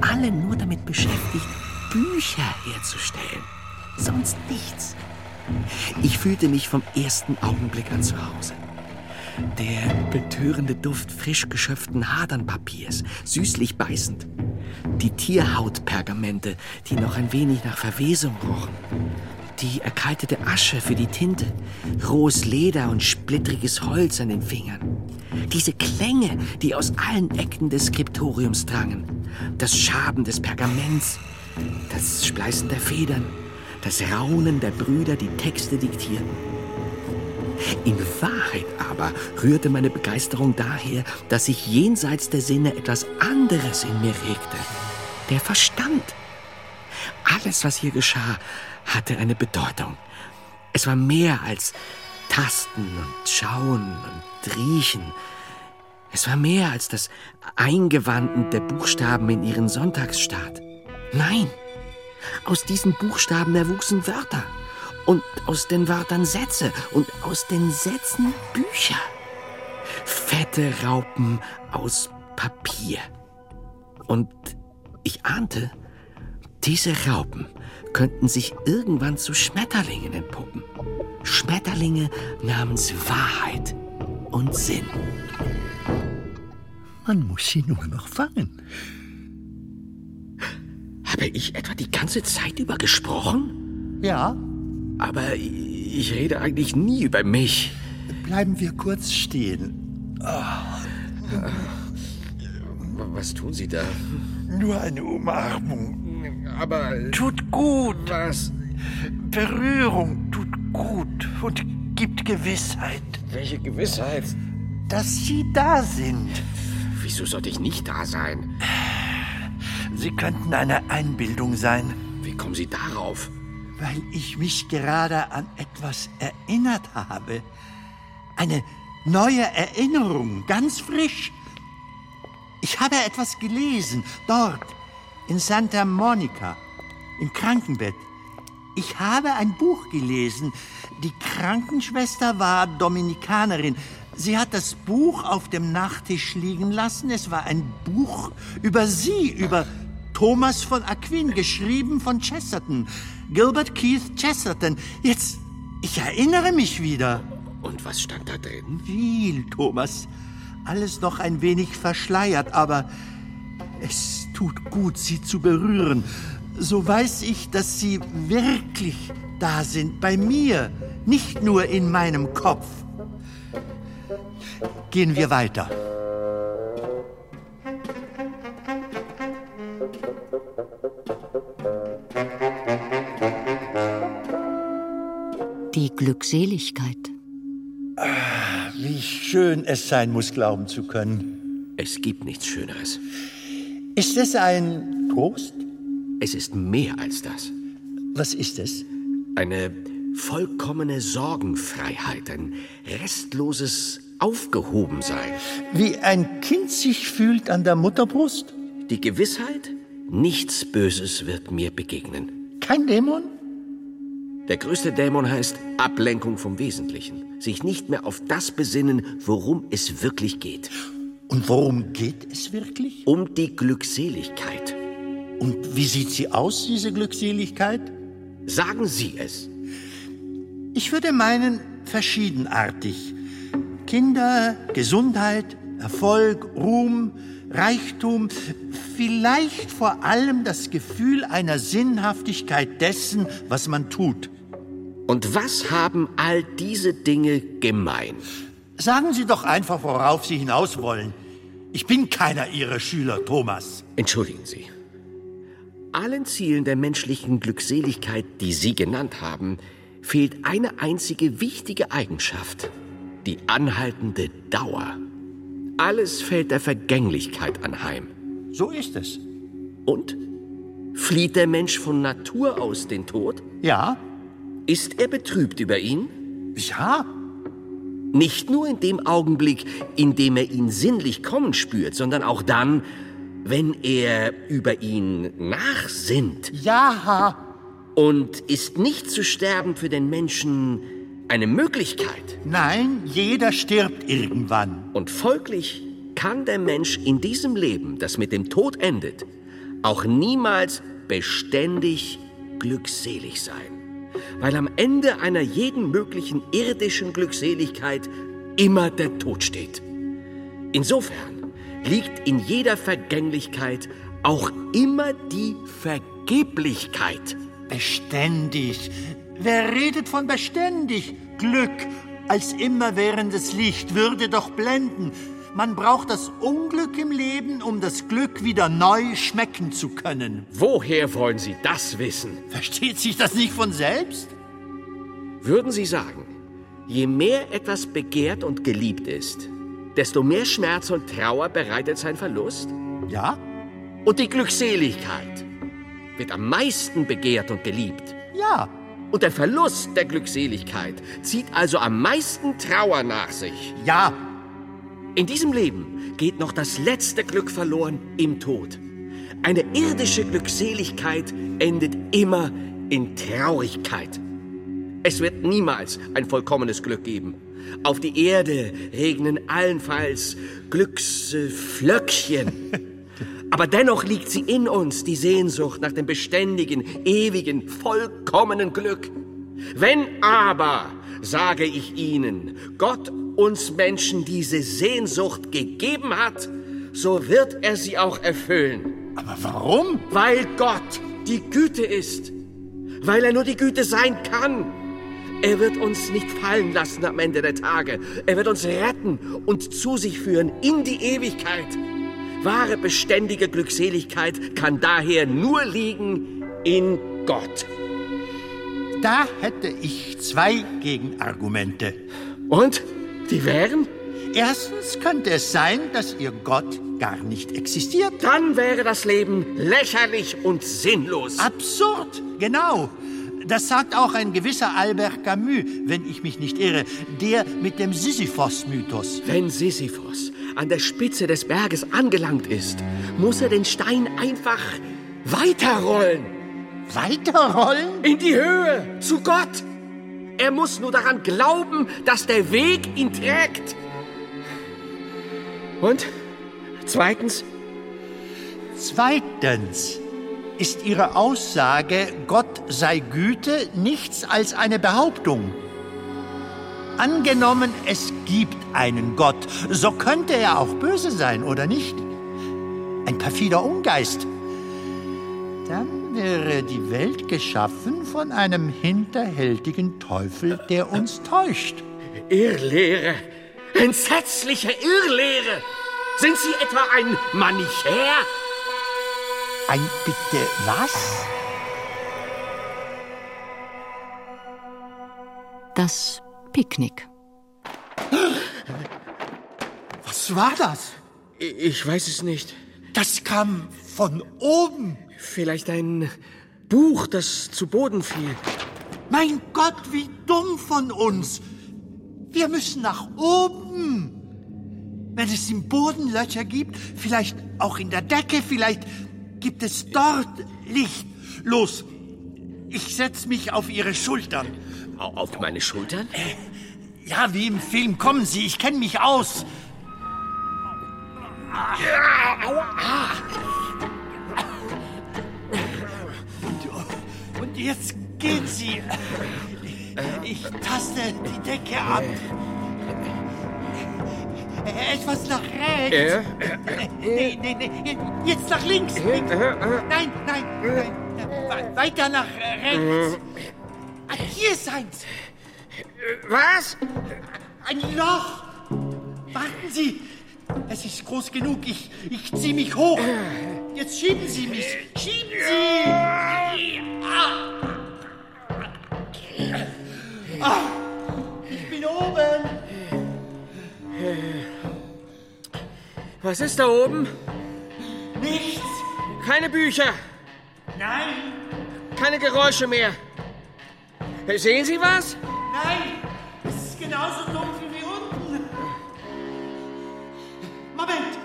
Speaker 4: Alle nur damit beschäftigt, Bücher herzustellen. Sonst nichts. Ich fühlte mich vom ersten Augenblick an zu Hause. Der betörende Duft frisch geschöpften Hadernpapiers, süßlich beißend. Die Tierhautpergamente, die noch ein wenig nach Verwesung rochen. Die erkaltete Asche für die Tinte, rohes Leder und splittriges Holz an den Fingern. Diese Klänge, die aus allen Ecken des Skriptoriums drangen. Das Schaben des Pergaments, das Spleißen der Federn, das Raunen der Brüder, die Texte diktierten. In Wahrheit aber rührte meine Begeisterung daher, dass sich jenseits der Sinne etwas anderes in mir regte. Der Verstand. Alles, was hier geschah, hatte eine Bedeutung. Es war mehr als Tasten und Schauen und Riechen. Es war mehr als das Eingewanden der Buchstaben in ihren Sonntagsstaat. Nein, aus diesen Buchstaben erwuchsen Wörter und aus den Wörtern Sätze und aus den Sätzen Bücher. Fette Raupen aus Papier. Und ich ahnte, diese Raupen könnten sich irgendwann zu Schmetterlingen entpuppen. Schmetterlinge namens Wahrheit und Sinn.
Speaker 2: Man muss sie nur noch fangen.
Speaker 4: Habe ich etwa die ganze Zeit über gesprochen?
Speaker 2: Ja,
Speaker 4: aber ich rede eigentlich nie über mich.
Speaker 2: Bleiben wir kurz stehen.
Speaker 4: Was tun Sie da?
Speaker 2: Nur eine Umarmung.
Speaker 4: Aber.
Speaker 2: Tut gut.
Speaker 4: Was?
Speaker 2: Berührung tut gut und gibt Gewissheit,
Speaker 4: Welche Gewissheit?
Speaker 2: dass Sie da sind.
Speaker 4: Wieso sollte ich nicht da sein?
Speaker 2: Sie könnten eine Einbildung sein,
Speaker 4: Wie kommen Sie darauf?
Speaker 2: weil ich mich gerade an etwas erinnert habe. Eine Neue Erinnerung, ganz frisch. Ich habe etwas gelesen, dort, in Santa Monica, im Krankenbett. Ich habe ein Buch gelesen. Die Krankenschwester war Dominikanerin. Sie hat das Buch auf dem Nachttisch liegen lassen. Es war ein Buch über sie, über Thomas von Aquin, geschrieben von Chesterton. Gilbert Keith Chesterton. Jetzt, ich erinnere mich wieder.
Speaker 4: Und was stand da drin?
Speaker 2: Viel, Thomas. Alles noch ein wenig verschleiert, aber es tut gut, sie zu berühren. So weiß ich, dass sie wirklich da sind, bei mir, nicht nur in meinem Kopf. Gehen wir weiter.
Speaker 1: Die Glückseligkeit.
Speaker 2: Wie schön es sein muss, glauben zu können.
Speaker 4: Es gibt nichts Schöneres.
Speaker 2: Ist es ein Trost?
Speaker 4: Es ist mehr als das.
Speaker 2: Was ist es?
Speaker 4: Eine vollkommene Sorgenfreiheit, ein restloses Aufgehobensein.
Speaker 2: Wie ein Kind sich fühlt an der Mutterbrust?
Speaker 4: Die Gewissheit, nichts Böses wird mir begegnen.
Speaker 2: Kein Dämon?
Speaker 4: Der größte Dämon heißt Ablenkung vom Wesentlichen. Sich nicht mehr auf das besinnen, worum es wirklich geht.
Speaker 2: Und worum geht es wirklich?
Speaker 4: Um die Glückseligkeit.
Speaker 2: Und wie sieht sie aus, diese Glückseligkeit?
Speaker 4: Sagen Sie es.
Speaker 2: Ich würde meinen, verschiedenartig. Kinder, Gesundheit, Erfolg, Ruhm, Reichtum, vielleicht vor allem das Gefühl einer Sinnhaftigkeit dessen, was man tut.
Speaker 4: Und was haben all diese Dinge gemein?
Speaker 2: Sagen Sie doch einfach, worauf Sie hinaus wollen. Ich bin keiner Ihrer Schüler, Thomas.
Speaker 4: Entschuldigen Sie. Allen Zielen der menschlichen Glückseligkeit, die Sie genannt haben, fehlt eine einzige wichtige Eigenschaft. Die anhaltende Dauer. Alles fällt der Vergänglichkeit anheim.
Speaker 2: So ist es.
Speaker 4: Und? Flieht der Mensch von Natur aus den Tod?
Speaker 2: Ja?
Speaker 4: Ist er betrübt über ihn?
Speaker 2: Ja?
Speaker 4: Nicht nur in dem Augenblick, in dem er ihn sinnlich kommen spürt, sondern auch dann, wenn er über ihn nachsinnt.
Speaker 2: Ja.
Speaker 4: Und ist nicht zu sterben für den Menschen eine Möglichkeit?
Speaker 2: Nein, jeder stirbt irgendwann.
Speaker 4: Und folglich kann der Mensch in diesem Leben, das mit dem Tod endet, auch niemals beständig glückselig sein. Weil am Ende einer jeden möglichen irdischen Glückseligkeit immer der Tod steht. Insofern liegt in jeder Vergänglichkeit auch immer die Vergeblichkeit.
Speaker 2: Beständig. Wer redet von beständig? Glück als immerwährendes Licht würde doch blenden. Man braucht das Unglück im Leben, um das Glück wieder neu schmecken zu können.
Speaker 4: Woher wollen Sie das wissen?
Speaker 2: Versteht sich das nicht von selbst?
Speaker 4: Würden Sie sagen, je mehr etwas begehrt und geliebt ist, desto mehr Schmerz und Trauer bereitet sein Verlust?
Speaker 2: Ja?
Speaker 4: Und die Glückseligkeit wird am meisten begehrt und geliebt.
Speaker 2: Ja.
Speaker 4: Und der Verlust der Glückseligkeit zieht also am meisten Trauer nach sich.
Speaker 2: Ja.
Speaker 4: In diesem Leben geht noch das letzte Glück verloren im Tod. Eine irdische Glückseligkeit endet immer in Traurigkeit. Es wird niemals ein vollkommenes Glück geben. Auf die Erde regnen allenfalls Glücksflöckchen. Aber dennoch liegt sie in uns, die Sehnsucht nach dem beständigen, ewigen, vollkommenen Glück. Wenn aber, sage ich Ihnen, Gott uns Menschen diese Sehnsucht gegeben hat, so wird er sie auch erfüllen.
Speaker 2: Aber warum?
Speaker 4: Weil Gott die Güte ist. Weil er nur die Güte sein kann. Er wird uns nicht fallen lassen am Ende der Tage. Er wird uns retten und zu sich führen in die Ewigkeit. Wahre beständige Glückseligkeit kann daher nur liegen in Gott.
Speaker 2: Da hätte ich zwei Gegenargumente.
Speaker 4: Und? Die wären?
Speaker 2: Erstens könnte es sein, dass ihr Gott gar nicht existiert.
Speaker 4: Dann wäre das Leben lächerlich und sinnlos.
Speaker 2: Absurd, genau. Das sagt auch ein gewisser Albert Camus, wenn ich mich nicht irre, der mit dem Sisyphos-Mythos.
Speaker 4: Wenn Sisyphos an der Spitze des Berges angelangt ist, muss er den Stein einfach weiterrollen.
Speaker 2: Weiterrollen?
Speaker 4: In die Höhe, zu Gott. Er muss nur daran glauben, dass der Weg ihn trägt. Und zweitens,
Speaker 2: Zweitens ist Ihre Aussage, Gott sei Güte, nichts als eine Behauptung. Angenommen, es gibt einen Gott, so könnte er auch böse sein, oder nicht? Ein perfider Ungeist. Dann wäre die Welt geschaffen von einem hinterhältigen Teufel, der uns täuscht.
Speaker 4: Irrlehre, entsetzliche Irrlehre. Sind Sie etwa ein Manichäer?
Speaker 2: Ein bitte was?
Speaker 1: Das Picknick.
Speaker 2: Was war das?
Speaker 4: Ich weiß es nicht.
Speaker 2: Das kam von oben.
Speaker 4: Vielleicht ein Buch, das zu Boden fiel.
Speaker 2: Mein Gott, wie dumm von uns. Wir müssen nach oben. Wenn es im Boden Löcher gibt, vielleicht auch in der Decke, vielleicht gibt es dort Licht. Los, ich setz mich auf Ihre Schultern.
Speaker 4: Au- Auf meine Schultern?
Speaker 2: Ja, wie im Film. Kommen Sie, ich kenne mich aus. Und, und jetzt gehen Sie. Ich taste die Decke ab. Etwas nach rechts. Nee, nee, nee. Jetzt nach links. links. Nein, nein, nein. We- Weiter nach rechts. Hier ist eins.
Speaker 4: Was?
Speaker 2: Ein Loch! Warten Sie! Es ist groß genug. Ich, ich ziehe mich hoch. Jetzt schieben Sie mich. Schieben Sie! Ah. Ich bin oben.
Speaker 4: Was ist da oben?
Speaker 2: Nichts.
Speaker 4: Keine Bücher,
Speaker 2: Nein,
Speaker 4: keine Geräusche mehr. Sehen Sie was?
Speaker 2: nein. Es ist genauso dunkel wie Moment.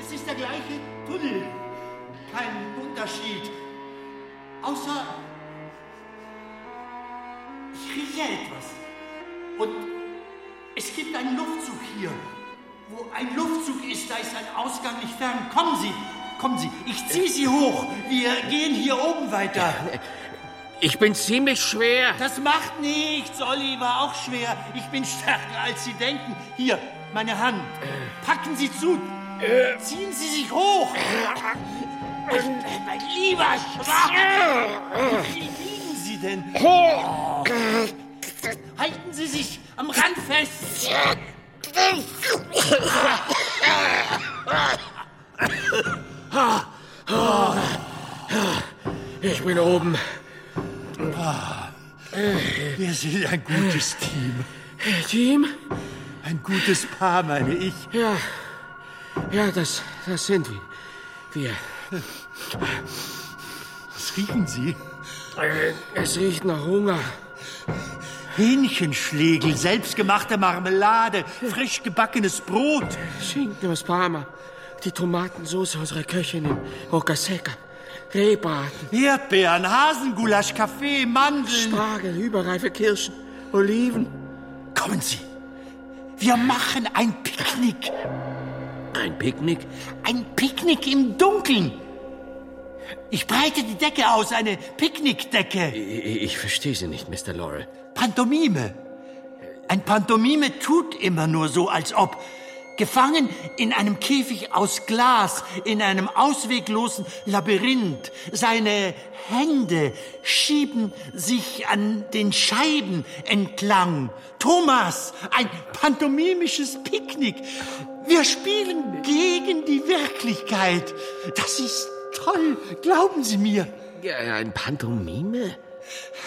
Speaker 2: Es ist der gleiche Tunnel. Kein Unterschied. Außer ich rieche etwas. Und es gibt einen Luftzug hier. Wo ein Luftzug ist, da ist ein Ausgang nicht fern. Kommen Sie, kommen Sie. Ich ziehe Sie hoch. Wir gehen hier oben weiter.
Speaker 4: Ich bin ziemlich schwer.
Speaker 2: Das macht nichts. Olli war auch schwer. Ich bin stärker, als Sie denken. Hier, meine Hand. Packen Sie zu. Ziehen Sie sich hoch. Mein lieber Schwach. Wie liegen Sie denn? Halten Sie sich am Rand fest.
Speaker 4: Ich bin oben.
Speaker 2: Wir sind ein gutes Team.
Speaker 4: Team?
Speaker 2: Ein gutes Paar, meine ich.
Speaker 4: Ja. Ja, das, das sind wir. Wir.
Speaker 2: Was riechen Sie?
Speaker 4: Äh, Es riecht nach Hunger.
Speaker 2: Hähnchenschlegel, selbstgemachte Marmelade, frisch gebackenes Brot.
Speaker 4: Schinken aus Parma. Die Tomatensauce unserer Köchin in Ocaseca. Rehbraten,
Speaker 2: Erdbeeren, Hasengulasch, Kaffee, Mandeln.
Speaker 4: Spargel, überreife Kirschen, Oliven.
Speaker 2: Kommen Sie. Wir machen ein Picknick.
Speaker 4: Ein Picknick?
Speaker 2: Ein Picknick im Dunkeln. Ich breite die Decke aus, eine Picknickdecke.
Speaker 4: Ich, ich verstehe Sie nicht, Mr. Laurel.
Speaker 2: Pantomime. Ein Pantomime tut immer nur so, als ob. Gefangen in einem Käfig aus Glas, in einem ausweglosen Labyrinth. Seine Hände schieben sich an den Scheiben entlang. Thomas, ein pantomimisches Picknick. Wir spielen gegen die Wirklichkeit. Das ist toll, glauben Sie mir.
Speaker 4: Ja, ein Pantomime?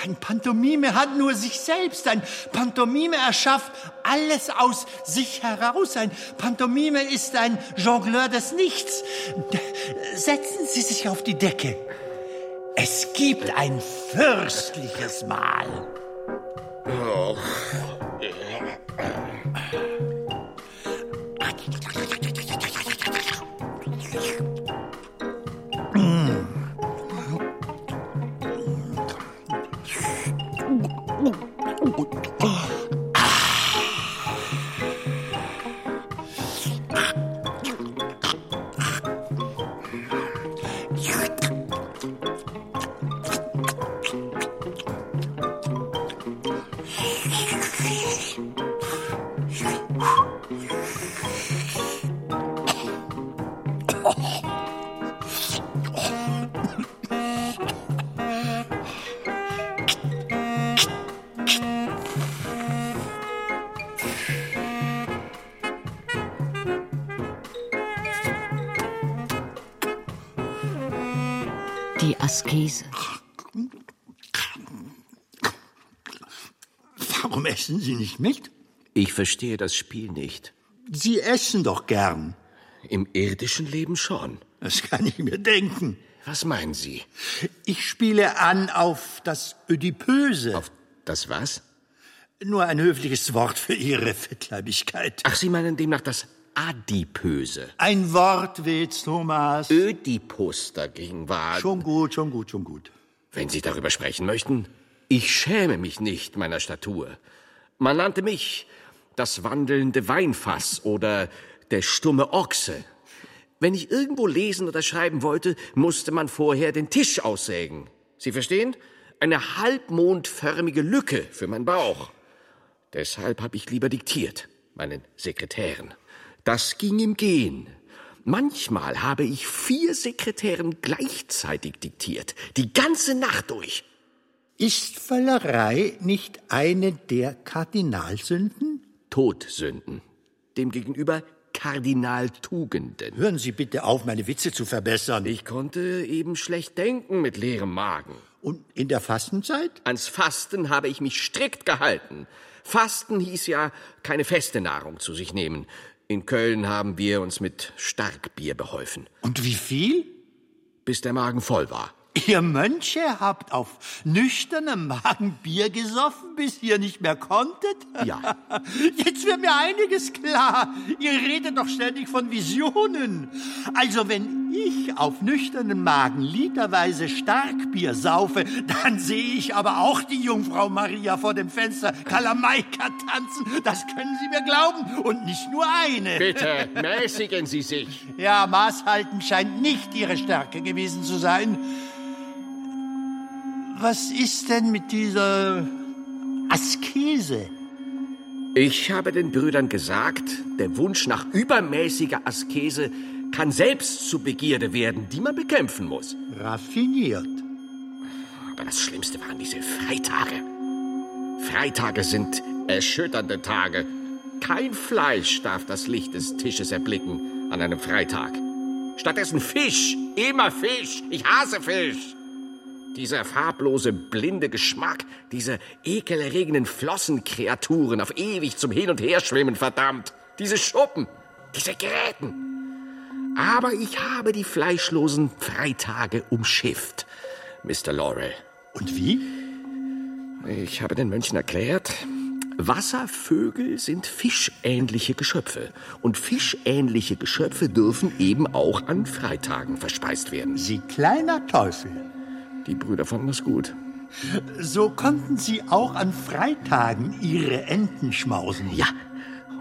Speaker 2: Ein Pantomime hat nur sich selbst. Ein Pantomime erschafft alles aus sich heraus. Ein Pantomime ist ein Jongleur des Nichts. Setzen Sie sich auf die Decke. Es gibt ein fürstliches Mahl.
Speaker 1: Die
Speaker 2: essen Sie nicht mit?
Speaker 4: Ich verstehe das Spiel nicht.
Speaker 2: Sie essen doch gern.
Speaker 4: Im irdischen Leben schon.
Speaker 2: Das kann ich mir denken.
Speaker 4: Was meinen Sie?
Speaker 2: Ich spiele an auf das Ödipöse.
Speaker 4: Auf das was?
Speaker 2: Nur ein höfliches Wort für Ihre Fettleibigkeit.
Speaker 4: Ach, Sie meinen demnach das Adipöse.
Speaker 2: Ein Wortwitz, Thomas.
Speaker 4: Ödipus dagegen war.
Speaker 2: Schon gut, schon gut, schon gut.
Speaker 4: Wenn Sie darüber sprechen möchten, ich schäme mich nicht meiner Statur. Man nannte mich das wandelnde Weinfass oder der stumme Ochse. Wenn ich irgendwo lesen oder schreiben wollte, musste man vorher den Tisch aussägen. Sie verstehen? Eine halbmondförmige Lücke für meinen Bauch. Deshalb habe ich lieber diktiert, meinen Sekretären. Das ging im Gehen. Manchmal habe ich vier Sekretären gleichzeitig diktiert, die ganze Nacht durch.
Speaker 2: Ist Völlerei nicht eine der Kardinalsünden?
Speaker 4: Todsünden. Demgegenüber Kardinaltugenden.
Speaker 2: Hören Sie bitte auf, meine Witze zu verbessern.
Speaker 4: Ich konnte eben schlecht denken mit leerem Magen.
Speaker 2: Und in der Fastenzeit?
Speaker 4: Ans Fasten habe ich mich strikt gehalten. Fasten hieß ja keine feste Nahrung zu sich nehmen. In Köln haben wir uns mit Starkbier beholfen,
Speaker 2: Und wie viel?
Speaker 4: bis der Magen voll war.
Speaker 2: Ihr Mönche habt auf nüchternem Magen Bier gesoffen, bis ihr nicht mehr konntet?
Speaker 4: Ja.
Speaker 2: Jetzt wird mir einiges klar. Ihr redet doch ständig von Visionen. Also wenn ich auf nüchternem Magen literweise Starkbier saufe, dann sehe ich aber auch die Jungfrau Maria vor dem Fenster Kalamaika tanzen. Das können Sie mir glauben. Und nicht nur eine.
Speaker 4: Bitte, mäßigen Sie sich.
Speaker 2: Ja, Maßhalten scheint nicht Ihre Stärke gewesen zu sein. Was ist denn mit dieser Askese?
Speaker 4: Ich habe den Brüdern gesagt, der Wunsch nach übermäßiger Askese kann selbst zu Begierde werden, die man bekämpfen muss.
Speaker 2: Raffiniert.
Speaker 4: Aber das Schlimmste waren diese Freitage. Freitage sind erschütternde Tage. Kein Fleisch darf das Licht des Tisches erblicken an einem Freitag. Stattdessen Fisch, immer Fisch. Ich hasse Fisch. Dieser farblose, blinde Geschmack, diese ekelerregenden Flossenkreaturen auf ewig zum Hin- und Herschwimmen, verdammt. Diese Schuppen, diese Geräten. Aber ich habe die fleischlosen Freitage umschifft, Mr. Laurel.
Speaker 2: Und wie?
Speaker 4: Ich habe den Mönchen erklärt, Wasservögel sind fischähnliche Geschöpfe. Und fischähnliche Geschöpfe dürfen eben auch an Freitagen verspeist werden.
Speaker 2: Sie kleiner Teufel.
Speaker 4: Die Brüder fanden es gut.
Speaker 2: So konnten Sie auch an Freitagen Ihre Enten schmausen.
Speaker 4: Ja,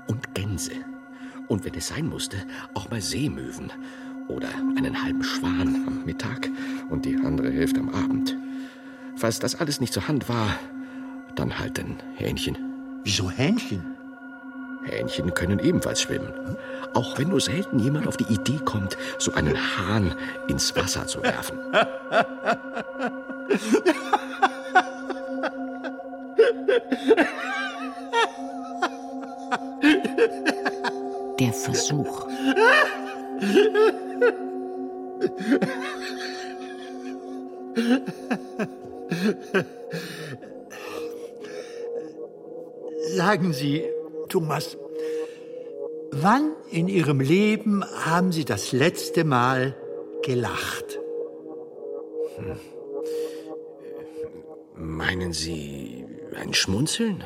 Speaker 4: und Gänse. Und wenn es sein musste, auch mal Seemöwen. Oder einen halben Schwan am Mittag und die andere Hälfte am Abend. Falls das alles nicht zur Hand war, dann halt ein Hähnchen.
Speaker 2: Wieso Hähnchen?
Speaker 4: Hähnchen können ebenfalls schwimmen. Auch wenn nur selten jemand auf die Idee kommt, so einen Hahn ins Wasser zu werfen.
Speaker 1: Der Versuch.
Speaker 2: Sagen Sie, Thomas, wann in Ihrem Leben haben Sie das letzte Mal gelacht?
Speaker 4: Meinen Sie ein Schmunzeln?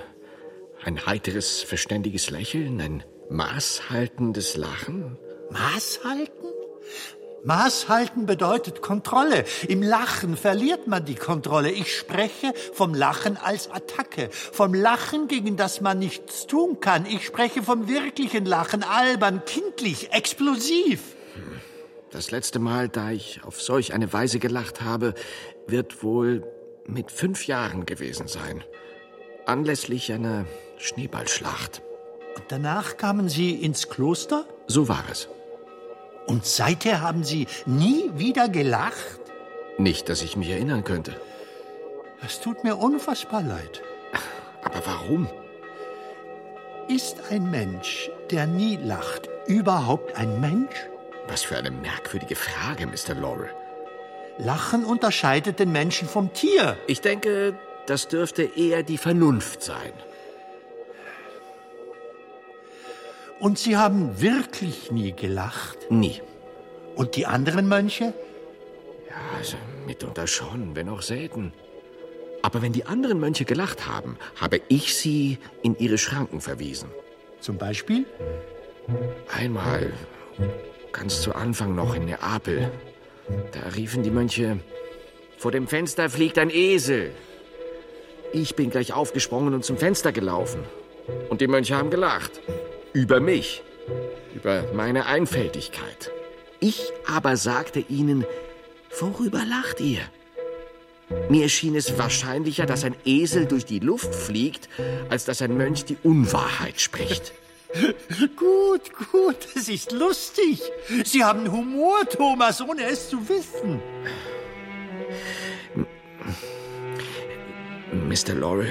Speaker 4: Ein heiteres, verständiges Lächeln? Ein maßhaltendes Lachen?
Speaker 2: Maß halten? Maß halten bedeutet Kontrolle. Im Lachen verliert man die Kontrolle. Ich spreche vom Lachen als Attacke, vom Lachen, gegen das man nichts tun kann. Ich spreche vom wirklichen Lachen, albern, kindlich, explosiv.
Speaker 4: Das letzte Mal, da ich auf solch eine Weise gelacht habe, wird wohl mit fünf Jahren gewesen sein. Anlässlich einer Schneeballschlacht.
Speaker 2: Und danach kamen Sie ins Kloster?
Speaker 4: So war es.
Speaker 2: Und seither haben Sie nie wieder gelacht?
Speaker 4: Nicht, dass ich mich erinnern könnte.
Speaker 2: Es tut mir unfassbar leid.
Speaker 4: Aber warum?
Speaker 2: Ist ein Mensch, der nie lacht, überhaupt ein Mensch?
Speaker 4: Was für eine merkwürdige Frage, Mr. Laurel.
Speaker 2: Lachen unterscheidet den Menschen vom Tier.
Speaker 4: Ich denke, das dürfte eher die Vernunft sein.
Speaker 2: Und Sie haben wirklich nie gelacht?
Speaker 4: Nie.
Speaker 2: Und die anderen Mönche?
Speaker 4: Ja, also mitunter schon, wenn auch selten. Aber wenn die anderen Mönche gelacht haben, habe ich sie in ihre Schranken verwiesen.
Speaker 2: Zum Beispiel?
Speaker 4: Einmal, ganz zu Anfang noch in Neapel, da riefen die Mönche, vor dem Fenster fliegt ein Esel. Ich bin gleich aufgesprungen und zum Fenster gelaufen. Und die Mönche haben gelacht. Über mich. Über meine Einfältigkeit. Ich aber sagte ihnen, worüber lacht ihr? Mir schien es wahrscheinlicher, dass ein Esel durch die Luft fliegt, als dass ein Mönch die Unwahrheit spricht.
Speaker 2: Gut, gut, es ist lustig. Sie haben Humor, Thomas, ohne es zu wissen.
Speaker 4: Mr. Laurel,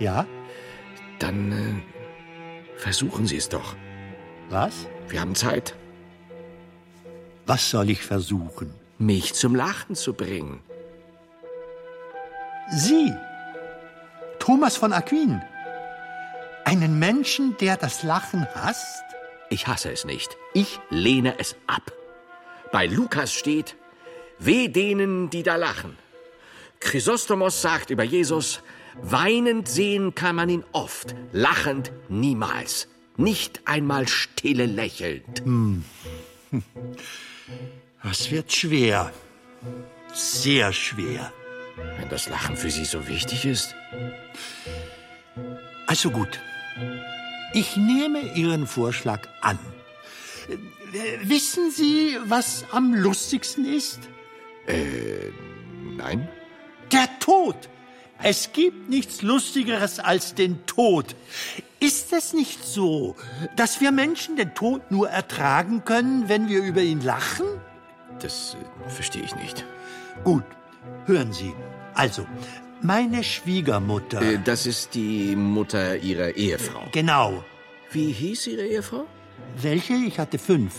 Speaker 2: Ja?
Speaker 4: dann äh, versuchen Sie es doch.
Speaker 2: Was?
Speaker 4: Wir haben Zeit,
Speaker 2: Was soll ich versuchen?
Speaker 4: mich zum Lachen zu bringen.
Speaker 2: Sie, Thomas von Aquin, einen Menschen, der das Lachen hasst?
Speaker 4: Ich hasse es nicht. Ich lehne es ab. Bei Lukas steht, weh denen, die da lachen. Chrysostomos sagt über Jesus, weinend sehen kann man ihn oft, lachend niemals. Nicht einmal stille lächelnd.
Speaker 2: Das wird schwer. Sehr schwer.
Speaker 4: Wenn das Lachen für Sie so wichtig ist.
Speaker 2: Also gut. Ich nehme Ihren Vorschlag an. Äh, Wissen Sie, was am lustigsten ist?
Speaker 4: Nein?
Speaker 2: Der Tod. Es gibt nichts Lustigeres als den Tod. Ist es nicht so, dass wir Menschen den Tod nur ertragen können, wenn wir über ihn lachen?
Speaker 4: Das äh, verstehe ich nicht.
Speaker 2: Gut, hören Sie. Also, meine Schwiegermutter.
Speaker 4: Äh, das ist die Mutter Ihrer Ehefrau.
Speaker 2: genau.
Speaker 4: Wie hieß Ihre Ehefrau?
Speaker 2: Welche? Ich hatte fünf.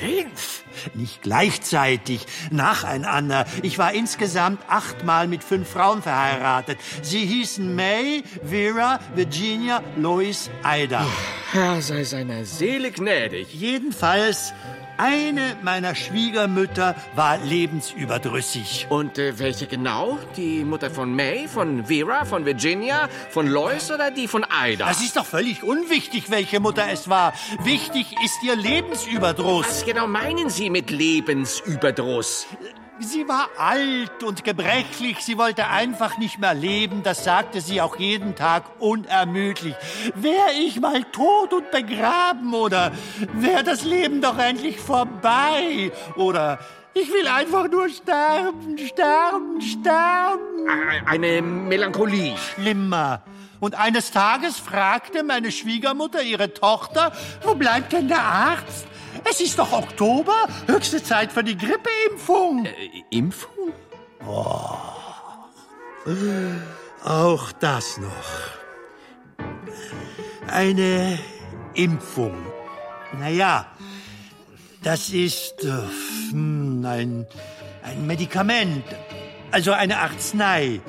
Speaker 4: Fünf.
Speaker 2: Nicht gleichzeitig, nacheinander. Ich war insgesamt achtmal mit fünf Frauen verheiratet. Sie hießen May, Vera, Virginia, Lois, Ida.
Speaker 4: Herr sei seiner Seele gnädig.
Speaker 2: Jedenfalls, eine meiner Schwiegermütter war lebensüberdrüssig.
Speaker 4: Und äh, welche genau? Die Mutter von May, von Vera, von Virginia, von Lois oder die von Ida?
Speaker 2: Es ist doch völlig unwichtig, welche Mutter es war. Wichtig ist ihr Lebensüberdruss.
Speaker 4: Was genau meinen Sie mit Lebensüberdruss?
Speaker 2: Sie war alt und gebrechlich, sie wollte einfach nicht mehr leben, das sagte sie auch jeden Tag unermüdlich. Wär ich mal tot und begraben oder wär das Leben doch endlich vorbei oder ich will einfach nur sterben, sterben, sterben.
Speaker 4: Eine Melancholie.
Speaker 2: Schlimmer. Und eines Tages fragte meine Schwiegermutter ihre Tochter, wo bleibt denn der Arzt? Es ist doch Oktober, höchste Zeit für die Grippeimpfung.
Speaker 4: Äh, Impfung?
Speaker 2: Auch das noch. Eine Impfung. Naja, das ist äh, hm, ein, ein Medikament, also eine Arznei.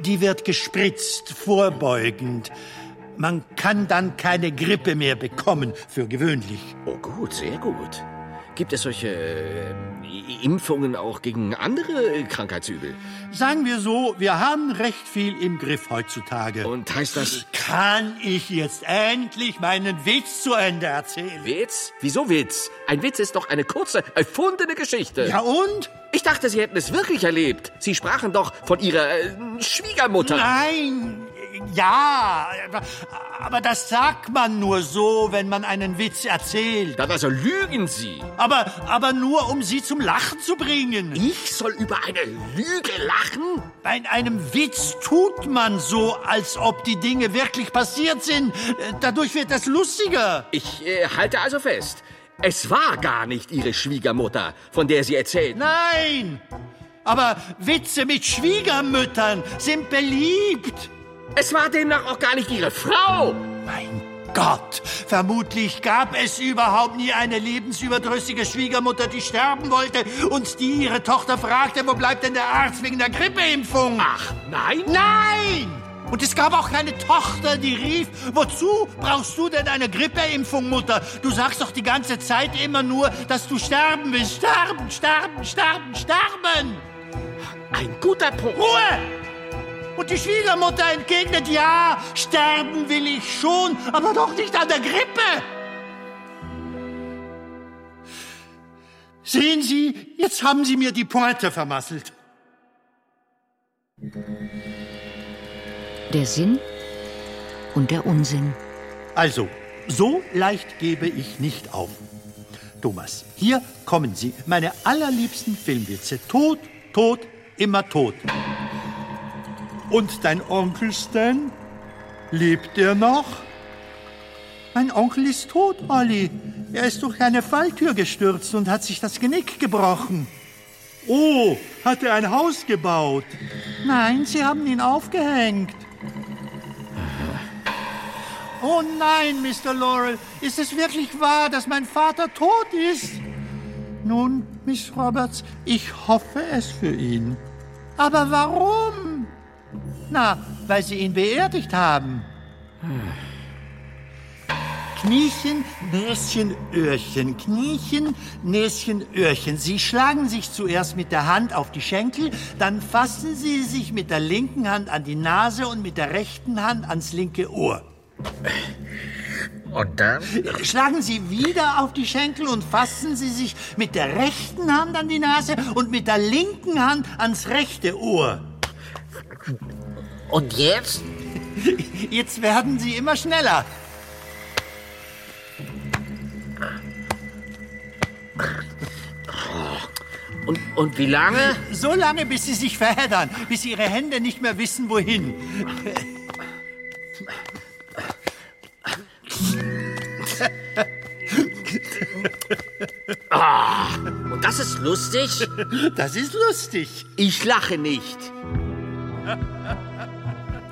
Speaker 2: Die wird gespritzt, vorbeugend. Man kann dann keine Grippe mehr bekommen, für gewöhnlich.
Speaker 4: Oh gut, sehr gut. Gibt es solche äh, Impfungen auch gegen andere Krankheitsübel?
Speaker 2: Sagen wir so, wir haben recht viel im Griff heutzutage.
Speaker 4: Und heißt das
Speaker 2: Kann ich jetzt endlich meinen Witz zu Ende erzählen?
Speaker 4: Witz? Wieso Witz? Ein Witz ist doch eine kurze, erfundene Geschichte.
Speaker 2: Ja und?
Speaker 4: Ich dachte, Sie hätten es wirklich erlebt. Sie sprachen doch von Ihrer äh, Schwiegermutter.
Speaker 2: Nein, ja, aber- das sagt man nur so, wenn man einen Witz erzählt.
Speaker 4: Dann also lügen Sie.
Speaker 2: Aber, aber nur, um sie zum Lachen zu bringen.
Speaker 4: Ich soll über eine Lüge lachen?
Speaker 2: Bei einem Witz tut man so, als ob die Dinge wirklich passiert sind. Dadurch wird es lustiger.
Speaker 4: Ich äh, halte also fest. Es war gar nicht Ihre Schwiegermutter, von der Sie erzählten.
Speaker 2: Nein! Aber Witze mit Schwiegermüttern sind beliebt.
Speaker 4: Es war demnach auch gar nicht Ihre Frau.
Speaker 2: Mein Gott, vermutlich gab es überhaupt nie eine lebensüberdrüssige Schwiegermutter, die sterben wollte und die ihre Tochter fragte, wo bleibt denn der Arzt wegen der Grippeimpfung?
Speaker 4: Ach, nein?
Speaker 2: Nein! Und es gab auch keine Tochter, die rief, wozu brauchst du denn eine Grippeimpfung, Mutter? Du sagst doch die ganze Zeit immer nur, dass du sterben willst. Sterben, sterben, sterben, sterben!
Speaker 4: Ein guter Punkt.
Speaker 2: Ruhe! Und die Schwiegermutter entgegnet, ja, sterben will ich schon, aber doch nicht an der Grippe. Sehen Sie, jetzt haben Sie mir die Pointe vermasselt.
Speaker 1: Der Sinn und der Unsinn.
Speaker 2: Also, so leicht gebe ich nicht auf. Thomas, hier kommen sie, meine allerliebsten Filmwitze. Tod, tot, immer tot. Und dein Onkel Stan? Lebt er noch? Mein Onkel ist tot, Olli. Er ist durch eine Falltür gestürzt und hat sich das Genick gebrochen. Oh, hat er ein Haus gebaut? Nein, sie haben ihn aufgehängt. Oh nein, Mr. Laurel, ist es wirklich wahr, dass mein Vater tot ist? Nun, Miss Roberts, ich hoffe es für ihn. Aber warum? Na, weil Sie ihn beerdigt haben. Kniechen, Näschen, Öhrchen, Kniechen, Näschen, Öhrchen. Sie schlagen sich zuerst mit der Hand auf die Schenkel, dann fassen Sie sich mit der linken Hand an die Nase und mit der rechten Hand ans linke Ohr.
Speaker 4: Und dann?
Speaker 2: Schlagen Sie wieder auf die Schenkel und fassen Sie sich mit der rechten Hand an die Nase und mit der linken Hand ans rechte Ohr.
Speaker 6: Und jetzt?
Speaker 2: Jetzt werden Sie immer schneller.
Speaker 4: Und, und wie lange?
Speaker 2: So lange, bis Sie sich verheddern, bis Ihre Hände nicht mehr wissen, wohin.
Speaker 4: Und das ist lustig?
Speaker 2: Das ist lustig.
Speaker 4: Ich lache nicht.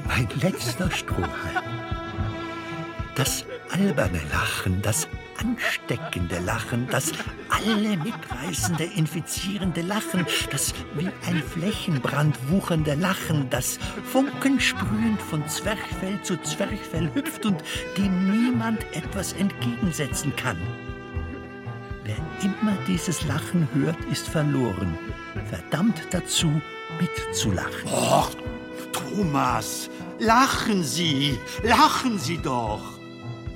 Speaker 3: Mein letzter Strohhalm. Das alberne Lachen, das ansteckende Lachen, das alle mitreißende, infizierende Lachen, das wie ein Flächenbrand wuchernde Lachen, das funkensprühend von Zwerchfell zu Zwerchfell hüpft und dem niemand etwas entgegensetzen kann. Wer immer dieses Lachen hört, ist verloren, verdammt dazu, mitzulachen.
Speaker 2: Och, Thomas, lachen Sie, lachen Sie doch.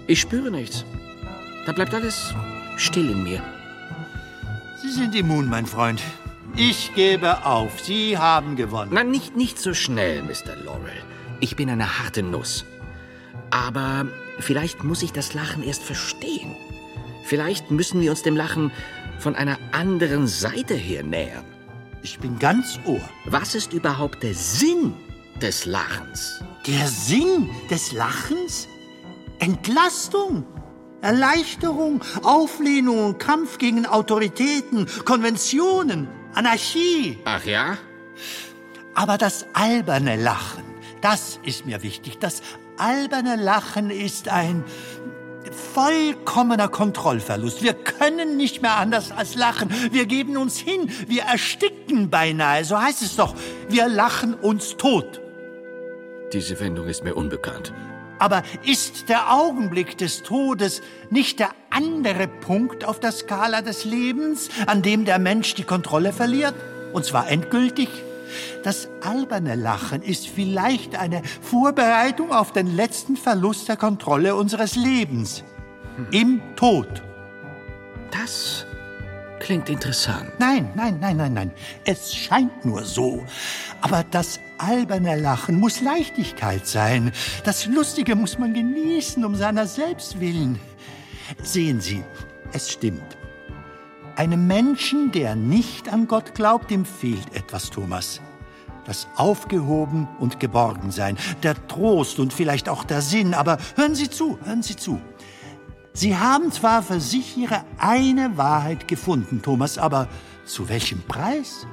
Speaker 4: Ich spüre nichts. Da bleibt alles still in mir.
Speaker 2: Sie sind immun, mein Freund. Ich gebe auf. Sie haben gewonnen.
Speaker 4: Na, nicht, nicht so schnell, Mr. Laurel. Ich bin eine harte Nuss. Aber vielleicht muss ich das Lachen erst verstehen. Vielleicht müssen wir uns dem Lachen von einer anderen Seite her nähern.
Speaker 2: Ich bin ganz Ohr.
Speaker 4: Was ist überhaupt der Sinn des Lachens?
Speaker 2: Der Sinn des Lachens? Entlastung, Erleichterung, Auflehnung, Kampf gegen Autoritäten, Konventionen, Anarchie.
Speaker 4: Ach ja?
Speaker 2: Aber das alberne Lachen, das ist mir wichtig. Das alberne Lachen ist ein vollkommener Kontrollverlust. Wir können nicht mehr anders als lachen. Wir geben uns hin. Wir ersticken beinahe. So heißt es doch. Wir lachen uns tot.
Speaker 4: Diese Wendung ist mir unbekannt.
Speaker 2: Aber ist der Augenblick des Todes nicht der andere Punkt auf der Skala des Lebens, an dem der Mensch die Kontrolle verliert? Und zwar endgültig? Das alberne Lachen ist vielleicht eine Vorbereitung auf den letzten Verlust der Kontrolle unseres Lebens. Im Tod.
Speaker 4: Das klingt interessant.
Speaker 2: Nein, nein, nein, nein, nein. Es scheint nur so. Aber das alberne Lachen muss Leichtigkeit sein. Das Lustige muss man genießen um seiner selbst willen. Sehen Sie, es stimmt. Einem Menschen, der nicht an Gott glaubt, dem fehlt etwas, Thomas. Das Aufgehoben und Geborgensein, der Trost und vielleicht auch der Sinn. Aber hören Sie zu, hören Sie zu. Sie haben zwar für sich Ihre eine Wahrheit gefunden, Thomas, aber zu welchem Preis?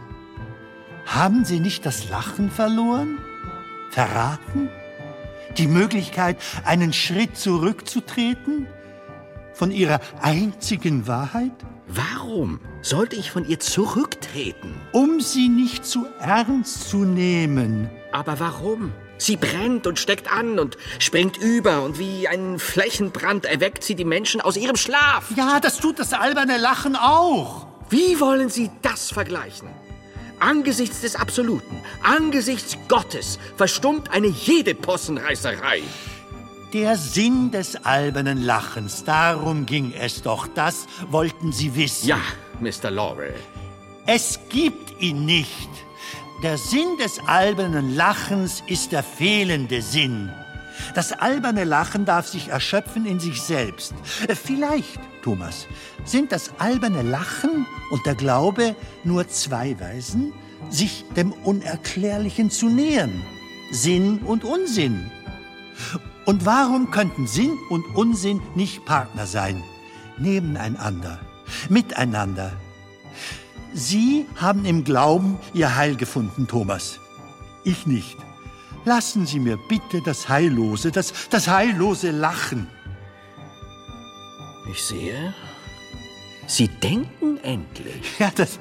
Speaker 2: Haben Sie nicht das Lachen verloren? Verraten? Die Möglichkeit, einen Schritt zurückzutreten? Von Ihrer einzigen Wahrheit?
Speaker 4: Warum sollte ich von ihr zurücktreten?
Speaker 2: Um sie nicht zu ernst zu nehmen.
Speaker 4: Aber warum? Sie brennt und steckt an und springt über und wie ein Flächenbrand erweckt sie die Menschen aus ihrem Schlaf.
Speaker 2: Ja, das tut das alberne Lachen auch.
Speaker 4: Wie wollen Sie das vergleichen? Angesichts des Absoluten, angesichts Gottes, verstummt eine jede Possenreißerei.
Speaker 2: Der Sinn des albernen Lachens, darum ging es doch, das wollten Sie wissen.
Speaker 4: Ja, Mr. Laurel.
Speaker 2: Es gibt ihn nicht. Der Sinn des albernen Lachens ist der fehlende Sinn. Das alberne Lachen darf sich erschöpfen in sich selbst. Äh, Vielleicht, Thomas, sind das alberne Lachen und der Glaube nur zwei Weisen, sich dem Unerklärlichen zu nähern. Sinn und Unsinn. Und warum könnten Sinn und Unsinn nicht Partner sein? Nebeneinander, miteinander. Sie haben im Glauben Ihr Heil gefunden, Thomas. Ich nicht. Lassen Sie mir bitte das Heillose, das, das heillose Lachen.
Speaker 4: Ich sehe, Sie denken endlich.
Speaker 2: Ja, das,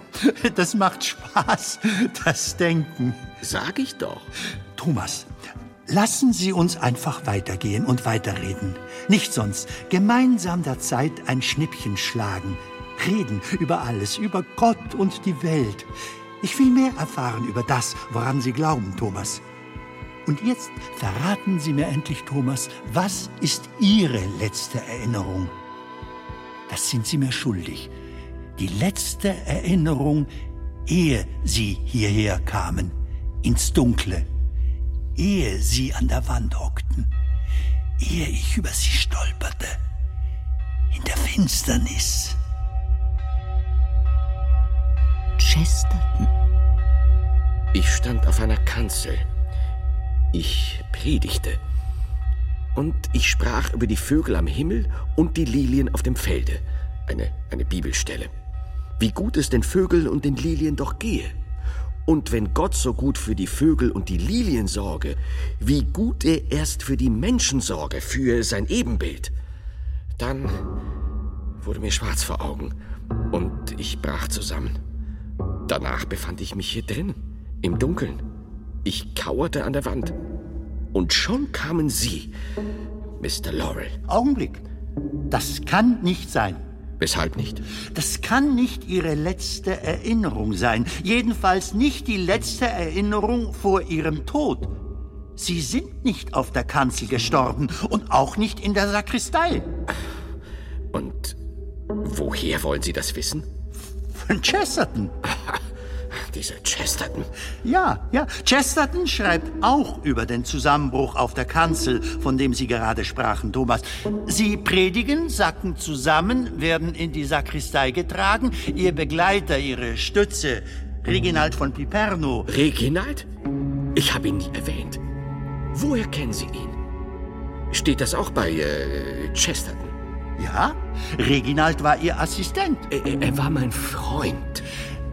Speaker 2: das macht Spaß, das Denken.
Speaker 4: Sag ich doch.
Speaker 2: Thomas, lassen Sie uns einfach weitergehen und weiterreden. Nicht sonst. Gemeinsam der Zeit ein Schnippchen schlagen. Reden über alles, über Gott und die Welt. Ich will mehr erfahren über das, woran Sie glauben, Thomas. Und jetzt verraten Sie mir endlich, Thomas, was ist Ihre letzte Erinnerung? Das sind Sie mir schuldig. Die letzte Erinnerung, ehe Sie hierher kamen, ins Dunkle, ehe Sie an der Wand hockten, ehe ich über Sie stolperte, in der Finsternis.
Speaker 1: Chesterton.
Speaker 4: Ich stand auf einer Kanzel. Ich predigte. Und ich sprach über die Vögel am Himmel und die Lilien auf dem Felde. Eine, eine Bibelstelle. Wie gut es den Vögeln und den Lilien doch gehe. Und wenn Gott so gut für die Vögel und die Lilien sorge, wie gut er erst für die Menschen sorge, für sein Ebenbild. Dann wurde mir schwarz vor Augen und ich brach zusammen. Danach befand ich mich hier drin, im Dunkeln. Ich kauerte an der Wand. Und schon kamen Sie, Mr. Laurel.
Speaker 2: Augenblick. Das kann nicht sein.
Speaker 4: Weshalb nicht?
Speaker 2: Das kann nicht Ihre letzte Erinnerung sein. Jedenfalls nicht die letzte Erinnerung vor Ihrem Tod. Sie sind nicht auf der Kanzel gestorben und auch nicht in der Sakristei.
Speaker 4: Und woher wollen Sie das wissen?
Speaker 2: Von Chesterton.
Speaker 4: Dieser Chesterton.
Speaker 2: Ja, ja. Chesterton schreibt auch über den Zusammenbruch auf der Kanzel, von dem Sie gerade sprachen, Thomas. Sie predigen, sacken zusammen, werden in die Sakristei getragen. Ihr Begleiter, Ihre Stütze, Reginald von Piperno.
Speaker 4: Reginald? Ich habe ihn nie erwähnt. Woher kennen Sie ihn? Steht das auch bei äh, Chesterton?
Speaker 2: Ja, Reginald war Ihr Assistent.
Speaker 4: Er, er- war mein Freund.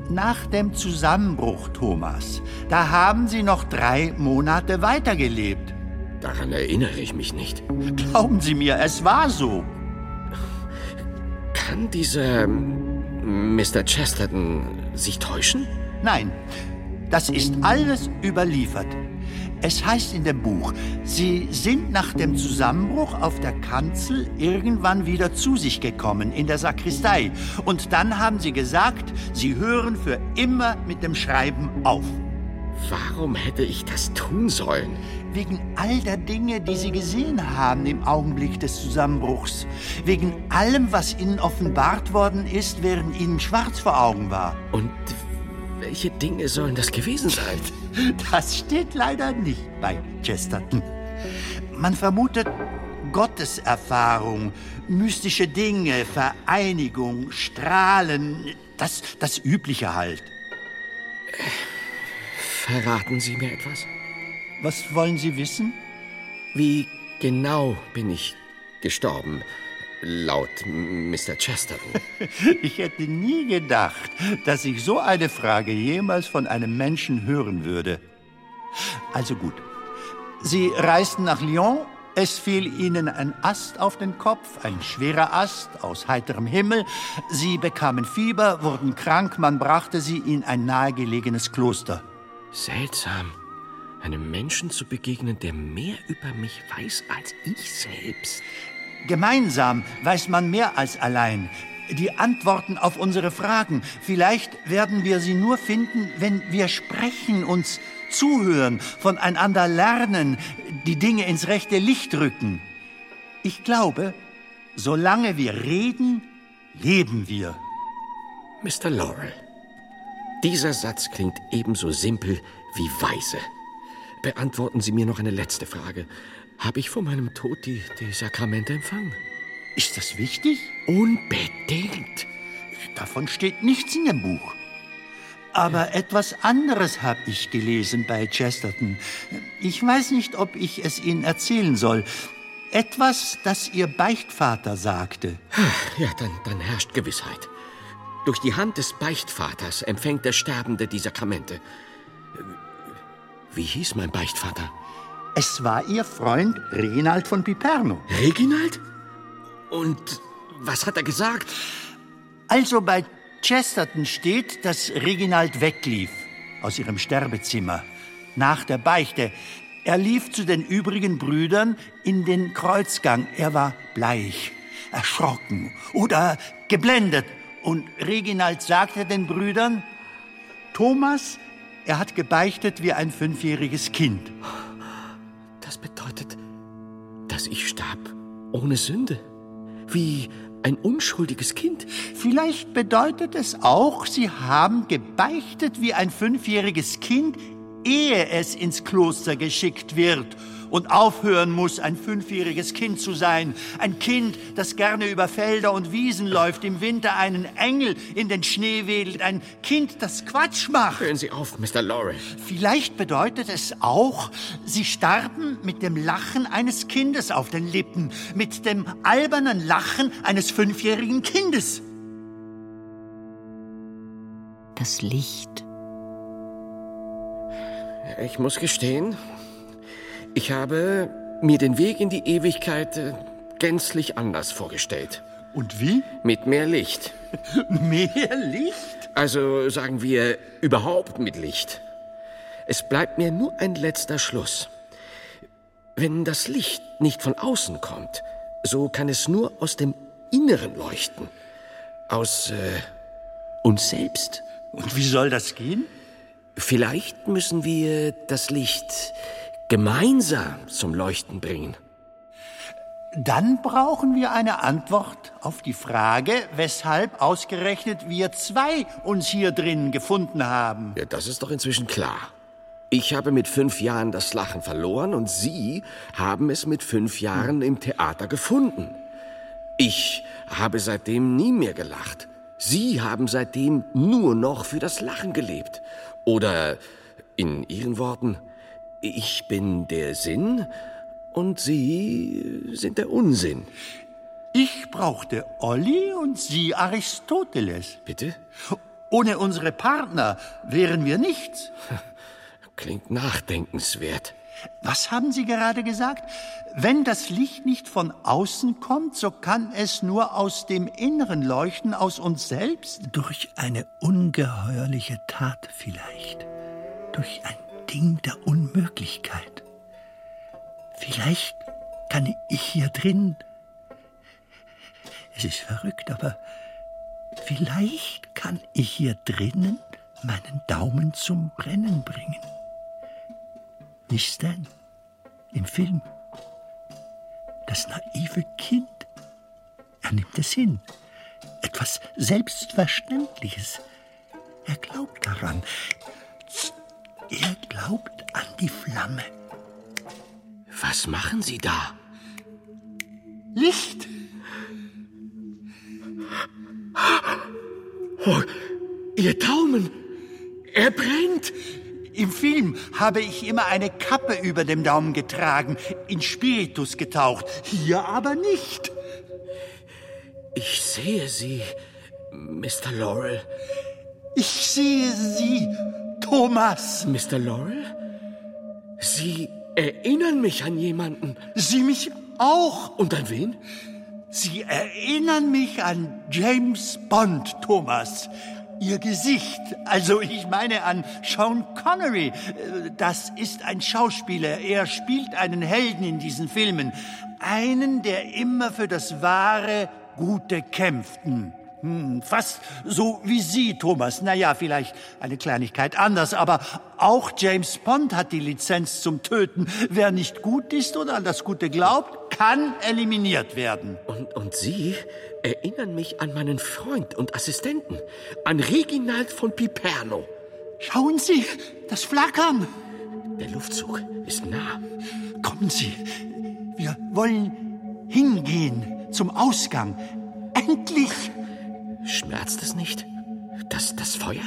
Speaker 2: Nach dem Zusammenbruch, Thomas, da haben Sie noch drei Monate weitergelebt.
Speaker 4: Daran erinnere ich mich nicht.
Speaker 2: Glauben Sie mir, es war so.
Speaker 4: Kann dieser Mr. Chesterton sich täuschen?
Speaker 2: Nein, das ist alles überliefert. Es heißt in dem Buch, Sie sind nach dem Zusammenbruch auf der Kanzel irgendwann wieder zu sich gekommen in der Sakristei. Und dann haben Sie gesagt, Sie hören für immer mit dem Schreiben auf.
Speaker 4: Warum hätte ich das tun sollen?
Speaker 2: Wegen all der Dinge, die Sie gesehen haben im Augenblick des Zusammenbruchs. Wegen allem, was Ihnen offenbart worden ist, während Ihnen schwarz vor Augen war.
Speaker 4: Und welche Dinge sollen das gewesen sein?
Speaker 2: Das steht leider nicht bei Chesterton. Man vermutet Gotteserfahrung, mystische Dinge, Vereinigung, Strahlen, das, das Übliche halt.
Speaker 4: Verraten Sie mir etwas?
Speaker 2: Was wollen Sie wissen?
Speaker 4: Wie genau bin ich gestorben, laut Mr. Chesterton?
Speaker 2: Ich hätte nie gedacht, dass ich so eine Frage jemals von einem Menschen hören würde. Also gut. Sie reisten nach Lyon. Es fiel ihnen ein Ast auf den Kopf, ein schwerer Ast aus heiterem Himmel. Sie bekamen Fieber, wurden krank, man brachte sie in ein nahegelegenes Kloster.
Speaker 4: Seltsam, einem Menschen zu begegnen, der mehr über mich weiß als ich selbst.
Speaker 2: Gemeinsam weiß man mehr als allein. Die Antworten auf unsere Fragen. Vielleicht werden wir sie nur finden, wenn wir sprechen, uns zuhören, voneinander lernen, die Dinge ins rechte Licht rücken. Ich glaube, solange wir reden, leben wir.
Speaker 4: Mr. Laurel, dieser Satz klingt ebenso simpel wie weise. Beantworten Sie mir noch eine letzte Frage. Habe ich vor meinem Tod die, die Sakramente empfangen?
Speaker 2: Ist das wichtig?
Speaker 4: Unbedingt.
Speaker 2: Davon steht nichts in dem Buch. Aber etwas anderes habe ich gelesen bei Chesterton. Ich weiß nicht, ob ich es Ihnen erzählen soll. Etwas, das Ihr Beichtvater sagte.
Speaker 4: Ja, dann, dann herrscht Gewissheit. Durch die Hand des Beichtvaters empfängt der Sterbende die Sakramente. Wie hieß mein Beichtvater?
Speaker 2: Es war Ihr Freund Reginald von Piperno.
Speaker 4: Reginald? Und was hat er gesagt?
Speaker 2: Also bei Chesterton steht, dass Reginald weglief aus ihrem Sterbezimmer nach der Beichte. Er lief zu den übrigen Brüdern in den Kreuzgang. Er war bleich, erschrocken oder geblendet. Und Reginald sagte den Brüdern, Thomas, er hat gebeichtet wie ein fünfjähriges Kind.
Speaker 4: Das bedeutet, dass ich starb ohne Sünde. Wie ein unschuldiges Kind.
Speaker 2: Vielleicht bedeutet es auch, Sie haben gebeichtet wie ein fünfjähriges Kind, ehe es ins Kloster geschickt wird und aufhören muss, ein fünfjähriges Kind zu sein. Ein Kind, das gerne über Felder und Wiesen läuft, im Winter einen Engel in den Schnee wedelt. Ein Kind, das Quatsch macht.
Speaker 4: Hören Sie auf, Mr. Lorry.
Speaker 2: Vielleicht bedeutet es auch, Sie starben mit dem Lachen eines Kindes auf den Lippen, mit dem albernen Lachen eines fünfjährigen Kindes.
Speaker 1: Das Licht.
Speaker 4: Ich muss gestehen, ich habe mir den Weg in die Ewigkeit äh, gänzlich anders vorgestellt.
Speaker 2: Und wie?
Speaker 4: Mit mehr Licht.
Speaker 2: Mehr Licht?
Speaker 4: Also sagen wir überhaupt mit Licht. Es bleibt mir nur ein letzter Schluss. Wenn das Licht nicht von außen kommt, so kann es nur aus dem Inneren leuchten. Aus äh, uns selbst.
Speaker 2: Und wie soll das gehen?
Speaker 4: Vielleicht müssen wir das Licht gemeinsam zum Leuchten bringen.
Speaker 2: Dann brauchen wir eine Antwort auf die Frage, weshalb ausgerechnet wir zwei uns hier drin gefunden haben.
Speaker 4: Ja, das ist doch inzwischen klar. Ich habe mit fünf Jahren das Lachen verloren und Sie haben es mit fünf Jahren im Theater gefunden. Ich habe seitdem nie mehr gelacht. Sie haben seitdem nur noch für das Lachen gelebt. Oder in Ihren Worten, ich bin der Sinn und Sie sind der Unsinn.
Speaker 2: Ich brauchte Olli und Sie Aristoteles.
Speaker 4: Bitte?
Speaker 2: Ohne unsere Partner wären wir nichts.
Speaker 4: Klingt nachdenkenswert.
Speaker 2: Was haben Sie gerade gesagt? Wenn das Licht nicht von außen kommt, so kann es nur aus dem Inneren leuchten, aus uns selbst? Durch eine ungeheuerliche Tat vielleicht. Durch ein
Speaker 3: Ding der Unmöglichkeit. Vielleicht kann ich hier drin. Es ist verrückt, aber vielleicht kann ich hier drinnen meinen Daumen zum Brennen bringen. Wie Stan im Film. Das naive Kind. Er nimmt es hin. Etwas Selbstverständliches. Er glaubt daran. Er glaubt an die Flamme.
Speaker 4: Was machen Sie da?
Speaker 3: Licht!
Speaker 4: Oh, Ihr Daumen!
Speaker 2: Film habe ich immer eine Kappe über dem Daumen getragen, in Spiritus getaucht, hier aber nicht.
Speaker 4: Ich sehe Sie, Mr. Laurel.
Speaker 2: Ich sehe Sie, Thomas.
Speaker 4: Mr. Laurel? Sie erinnern mich an jemanden.
Speaker 2: Sie mich auch.
Speaker 4: Und an wen?
Speaker 2: Sie erinnern mich an James Bond, Thomas. Ihr Gesicht, also ich meine an Sean Connery. Das ist ein Schauspieler. Er spielt einen Helden in diesen Filmen. Einen, der immer für das wahre, Gute kämpften. Hm, fast so wie Sie, Thomas. Naja, vielleicht eine Kleinigkeit anders, aber auch James Bond hat die Lizenz zum Töten. Wer nicht gut ist oder an das Gute glaubt, kann eliminiert werden.
Speaker 4: Und, und Sie erinnern mich an meinen Freund und Assistenten, an Reginald von Piperno.
Speaker 2: Schauen Sie, das Flackern.
Speaker 4: Der Luftzug ist nah.
Speaker 2: Kommen Sie, wir wollen hingehen zum Ausgang. Endlich!
Speaker 4: Schmerzt es nicht? Das, das Feuer?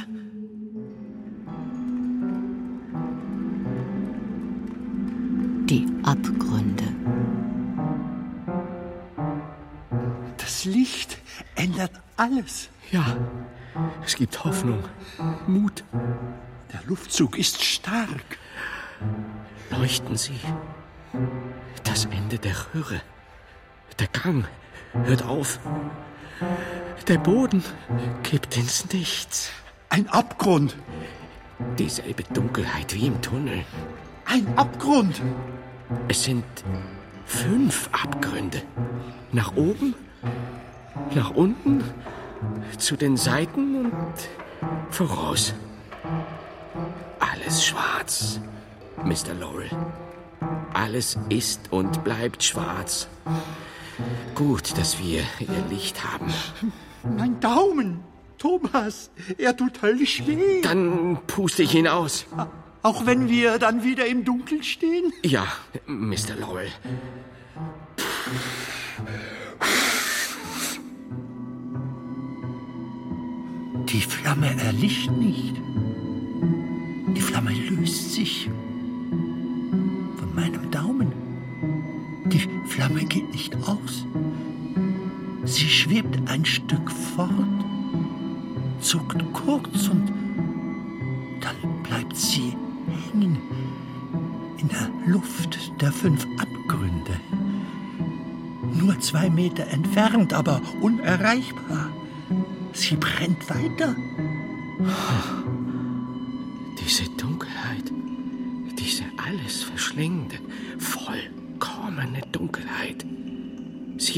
Speaker 1: Die Abgründe.
Speaker 2: Das Licht ändert alles.
Speaker 4: Ja, es gibt Hoffnung, Mut.
Speaker 2: Der Luftzug ist stark.
Speaker 4: Leuchten Sie. Das Ende der Röhre. Der Gang hört auf. Der Boden kippt ins Nichts.
Speaker 2: Ein Abgrund.
Speaker 4: Dieselbe Dunkelheit wie im Tunnel.
Speaker 2: Ein Abgrund.
Speaker 4: Es sind fünf Abgründe. Nach oben, nach unten, zu den Seiten und voraus. Alles schwarz, Mr. Laurel. Alles ist und bleibt schwarz. Gut, dass wir Ihr Licht haben.
Speaker 2: Mein Daumen. Thomas, er tut höllisch weh.
Speaker 4: Dann puste ich ihn aus.
Speaker 2: Auch wenn wir dann wieder im Dunkeln stehen?
Speaker 4: Ja, Mr. Laurel.
Speaker 3: Die Flamme erlischt nicht. Die Flamme löst sich Flamme geht nicht aus. Sie schwebt ein Stück fort, zuckt kurz und dann bleibt sie hängen in der Luft der fünf Abgründe. Nur zwei Meter entfernt, aber unerreichbar. Sie brennt weiter.
Speaker 4: Diese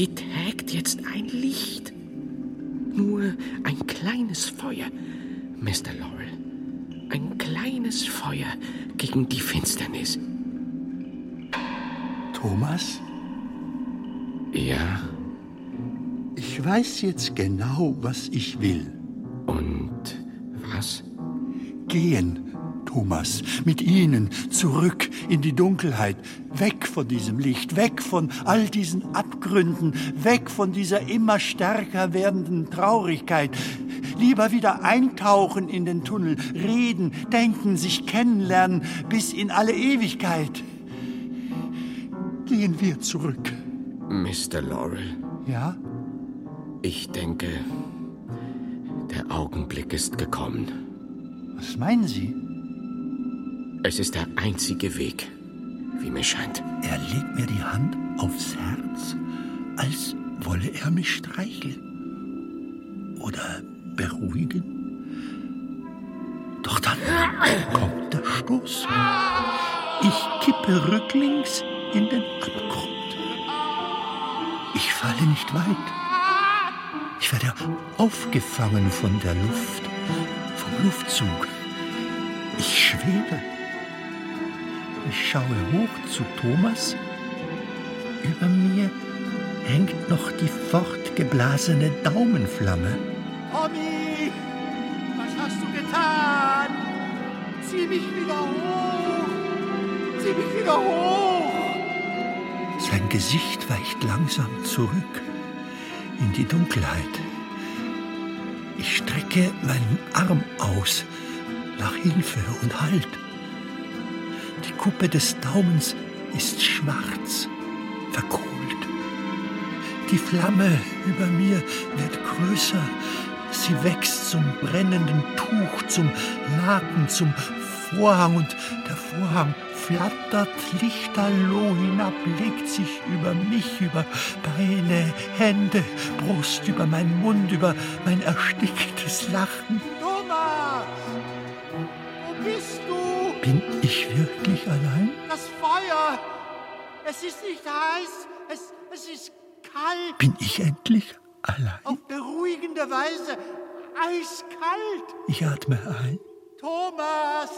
Speaker 4: trägt jetzt ein Licht. Nur ein kleines Feuer, Mr. Laurel. Ein kleines Feuer gegen die Finsternis.
Speaker 2: Thomas,
Speaker 4: Ja,
Speaker 2: ich weiß jetzt genau, was ich will.
Speaker 4: und was?
Speaker 2: Gehen, Thomas, mit Ihnen zurück in die Dunkelheit, weg von diesem Licht, weg von all diesen Abgründen, weg von dieser immer stärker werdenden Traurigkeit. Lieber wieder eintauchen in den Tunnel, reden, denken, sich kennenlernen bis in alle Ewigkeit. Gehen wir zurück.
Speaker 4: Mr. Laurel,
Speaker 2: Ja?
Speaker 4: ich denke, der Augenblick ist gekommen.
Speaker 2: Was meinen Sie?
Speaker 4: Es ist der einzige Weg, wie mir scheint.
Speaker 3: Er legt mir die Hand aufs Herz, als wolle er mich streicheln oder beruhigen. Doch dann kommt der Vorstoß. Ich kippe rücklings in den Abgrund. Ich falle nicht weit. Ich werde aufgefangen von der Luft, vom Luftzug. Ich schwebe. Ich schaue hoch zu Thomas. Über mir hängt noch die fortgeblasene Daumenflamme.
Speaker 2: Tommy, was hast du getan? Zieh mich wieder hoch. Zieh mich wieder hoch.
Speaker 3: Sein Gesicht weicht langsam zurück in die Dunkelheit. Ich strecke meinen Arm aus nach Hilfe und Halt. Die Kuppe des Daumens ist schwarz, verkohlt. Die Flamme über mir wird größer. Sie wächst zum brennenden Tuch, zum Laken, zum Vorhang und der Vorhang flattert lichterloh hinab, legt sich über mich, über Beine, Hände, Brust, über meinen Mund, über mein ersticktes Lachen.
Speaker 2: Thomas, bist du?
Speaker 3: Bin ich wirklich allein?
Speaker 2: Das Feuer. Es ist nicht heiß. Es, es ist kalt.
Speaker 3: Bin ich endlich allein?
Speaker 2: Auf beruhigende Weise. Eiskalt.
Speaker 3: Ich atme ein,
Speaker 2: Thomas,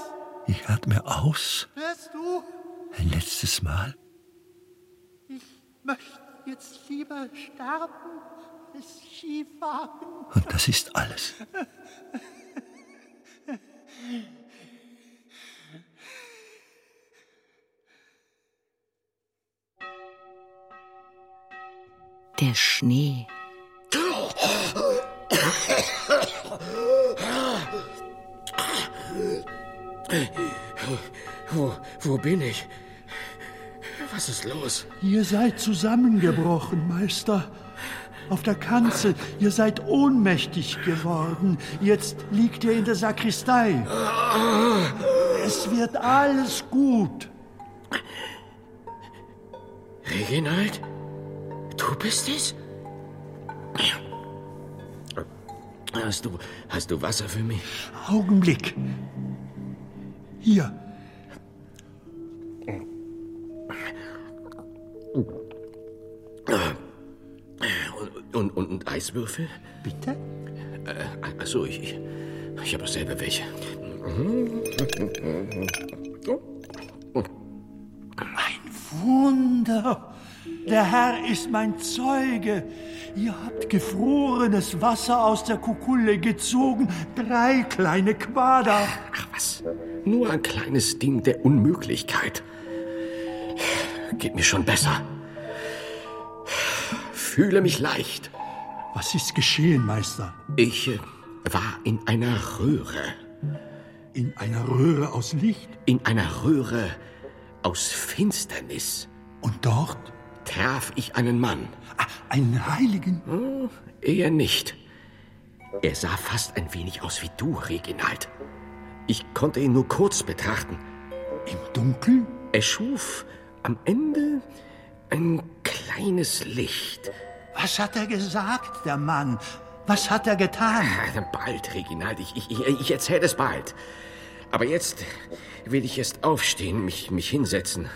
Speaker 3: ich atme aus.
Speaker 2: hörst du?
Speaker 3: Ein letztes Mal.
Speaker 2: Ich möchte jetzt lieber sterben als Skifahren.
Speaker 3: Und das ist alles.
Speaker 1: Der Schnee.
Speaker 4: Wo, wo bin ich? Was ist los?
Speaker 2: Ihr seid zusammengebrochen, Meister. Auf der Kanzel. Ihr seid ohnmächtig geworden. Jetzt liegt ihr in der Sakristei. Es wird alles gut.
Speaker 4: Reginald? Du bist es? Hast du, hast du Wasser für mich?
Speaker 2: Augenblick. Hier.
Speaker 4: Und, und, und, und Eiswürfel?
Speaker 2: Bitte?
Speaker 4: Äh, achso, ich, ich, ich habe selber welche.
Speaker 2: Ein Wunder. Der Herr ist mein Zeuge. Ihr habt gefrorenes Wasser aus der Kukulle gezogen. Drei kleine Quader.
Speaker 4: Ach was, nur ein kleines Ding der Unmöglichkeit. Geht mir schon besser. Fühle mich leicht.
Speaker 2: Was ist geschehen, Meister?
Speaker 4: Ich äh, war in einer Röhre.
Speaker 2: In einer Röhre aus Licht?
Speaker 4: In einer Röhre aus Finsternis
Speaker 2: Und dort?
Speaker 4: Traf ich einen Mann.
Speaker 2: Ah, einen Heiligen?
Speaker 4: Er nicht. Er sah fast ein wenig aus wie du, Reginald. Ich konnte ihn nur kurz betrachten.
Speaker 2: Im Dunkeln?
Speaker 4: Er schuf am Ende ein kleines Licht.
Speaker 2: Was hat er gesagt, der Mann? Was hat er getan?
Speaker 4: Ah, Bald, Reginald, ich, ich, ich, ich erzähle es bald. Aber jetzt will ich erst aufstehen, mich, mich hinsetzen.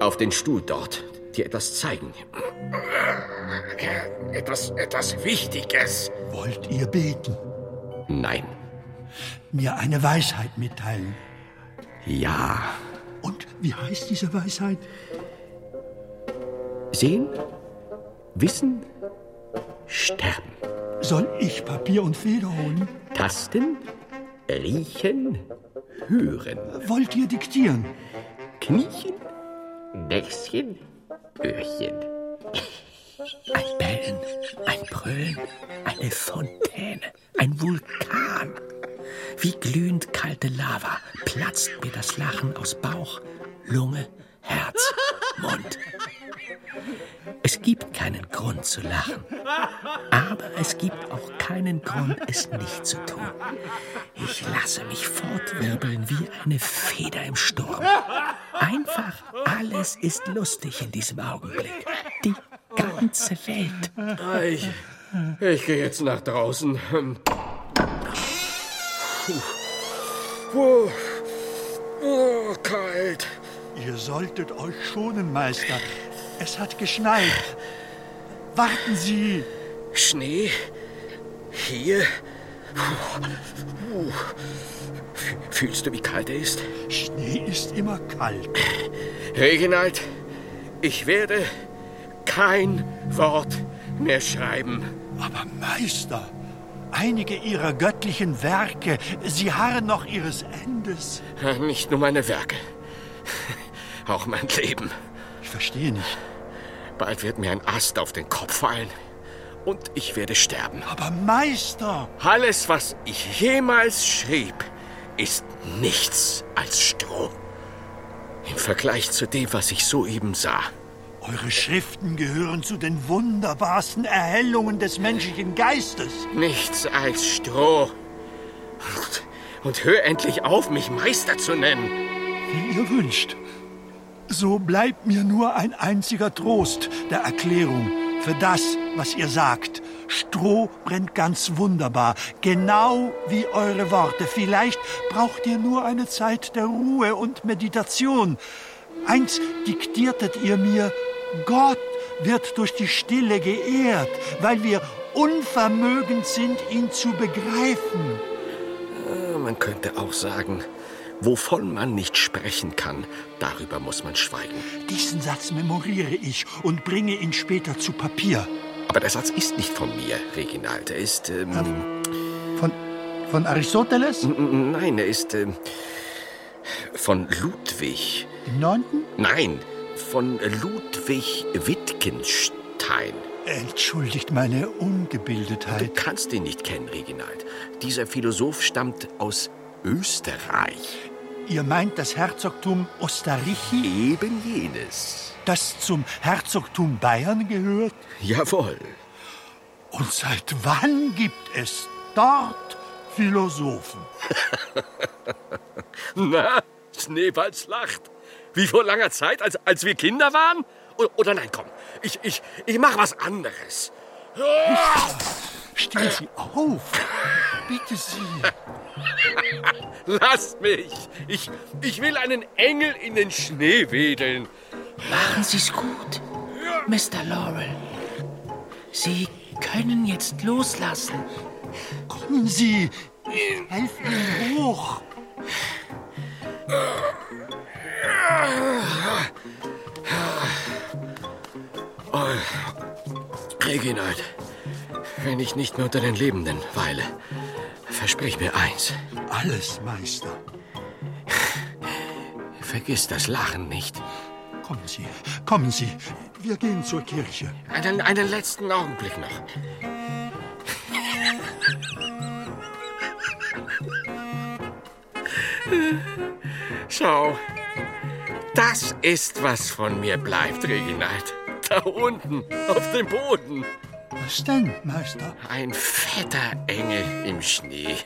Speaker 4: Auf den Stuhl dort, dir etwas zeigen. Etwas, etwas Wichtiges.
Speaker 2: Wollt ihr beten?
Speaker 4: Nein.
Speaker 2: Mir eine Weisheit mitteilen.
Speaker 4: Ja.
Speaker 2: Und wie heißt diese Weisheit?
Speaker 4: Sehen, wissen, sterben.
Speaker 2: Soll ich Papier und Feder holen?
Speaker 4: Tasten, riechen, hören.
Speaker 2: Wollt ihr diktieren?
Speaker 4: Kniechen, Näschen, Öhrchen.
Speaker 6: Ein Bellen, ein Brüllen, eine Fontäne, ein Vulkan. Wie glühend kalte Lava platzt mir das Lachen aus Bauch, Lunge, Herz, Mund. Es gibt keinen Grund zu lachen, aber es gibt auch keinen Grund, es nicht zu tun. Ich lasse mich fortwirbeln wie eine Feder im Sturm. Einfach alles ist lustig in diesem Augenblick. Die ganze Welt.
Speaker 4: Ich, ich gehe jetzt nach draußen. Puh. Puh. so kalt.
Speaker 2: Ihr solltet euch schonen, Meister. Es hat geschneit. Warten Sie.
Speaker 4: Schnee? Hier? Puh. Fühlst du, wie kalt er ist?
Speaker 2: Schnee ist immer kalt.
Speaker 4: Reginald, ich werde kein Wort mehr schreiben.
Speaker 2: Aber Meister, einige Ihrer göttlichen Werke, sie harren noch Ihres Endes.
Speaker 4: Nicht nur meine Werke, auch mein Leben.
Speaker 2: Ich verstehe nicht.
Speaker 4: Bald wird mir ein Ast auf den Kopf fallen und ich werde sterben.
Speaker 2: Aber Meister!
Speaker 4: Alles, was ich jemals schrieb, ist nichts als Stroh. Im Vergleich zu dem, was ich soeben sah.
Speaker 2: Eure Schriften gehören zu den wunderbarsten Erhellungen des menschlichen Geistes.
Speaker 4: Nichts als Stroh. Und, und hör endlich auf, mich Meister zu nennen.
Speaker 2: Wie ihr wünscht. So bleibt mir nur ein einziger Trost der Erklärung für das, was ihr sagt. Stroh brennt ganz wunderbar, genau wie eure Worte. Vielleicht braucht ihr nur eine Zeit der Ruhe und Meditation. Eins diktiertet ihr mir, Gott wird durch die Stille geehrt, weil wir unvermögend sind, ihn zu begreifen.
Speaker 4: Man könnte auch sagen, wovon man nicht sprechen kann, darüber muss man schweigen.
Speaker 2: Diesen Satz memoriere ich und bringe ihn später zu Papier.
Speaker 4: Aber der Satz ist nicht von mir, Reginald. Er ist. Ähm,
Speaker 2: Von, von Aristoteles?
Speaker 4: nein, er ist. Ähm, von Ludwig.
Speaker 2: Im Neunten?
Speaker 4: Nein, von Ludwig Wittgenstein.
Speaker 2: Entschuldigt meine
Speaker 4: Du
Speaker 2: Ungebildetheit.
Speaker 4: kannst ihn nicht kennen, Reginald. Dieser Philosoph stammt aus Österreich.
Speaker 2: Ihr meint das Herzogtum Ostarrîchi,
Speaker 4: Eben jenes.
Speaker 2: das zum Herzogtum Bayern gehört?
Speaker 4: Jawohl.
Speaker 2: Und seit wann gibt es dort Philosophen?
Speaker 4: Na, Schneeballs lacht. Wie vor langer Zeit, als, als wir Kinder waren? Oder nein, komm, ich, ich, ich mach was anderes.
Speaker 2: Stehen Sie auf! Bitte Sie!
Speaker 4: Lass mich. Ich, ich will einen Engel in den Schnee wedeln.
Speaker 6: Machen Sie's gut, Mr. Laurel. Sie können jetzt loslassen.
Speaker 2: Kommen Sie! Ich helfe Ihnen hoch!
Speaker 4: Reginald, wenn ich nicht mehr unter den Lebenden weile, versprich mir eins.
Speaker 2: Alles, Meister.
Speaker 4: Vergiss das Lachen nicht.
Speaker 2: Kommen Sie, kommen Sie. Wir gehen zur Kirche.
Speaker 4: Einen, einen letzten Augenblick noch. Schau, das ist, was von mir bleibt, Reginald. Da unten, auf dem Boden.
Speaker 2: Was denn, Meister?
Speaker 4: Ein fetter Engel im Schnee.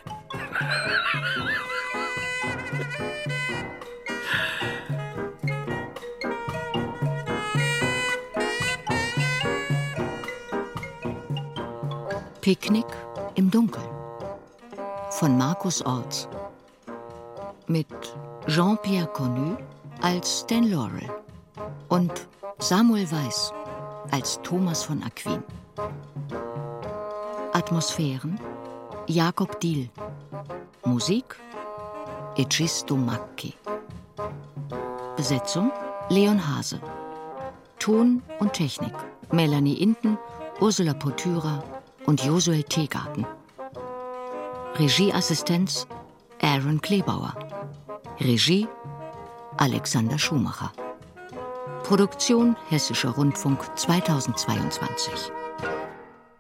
Speaker 1: Picknick im Dunkeln von Markus Orts mit Jean-Pierre Connu als Dan Laurel und Samuel Weiß als Thomas von Aquin. Atmosphären. Jakob Diel. Musik. Egisto Macchi. Besetzung. Leon Hase. Ton und Technik. Melanie Inten, Ursula Potyra und Josuel Teegarten. Regieassistenz. Aaron Klebauer. Regie. Alexander Schumacher. Produktion Hessischer Rundfunk 2022.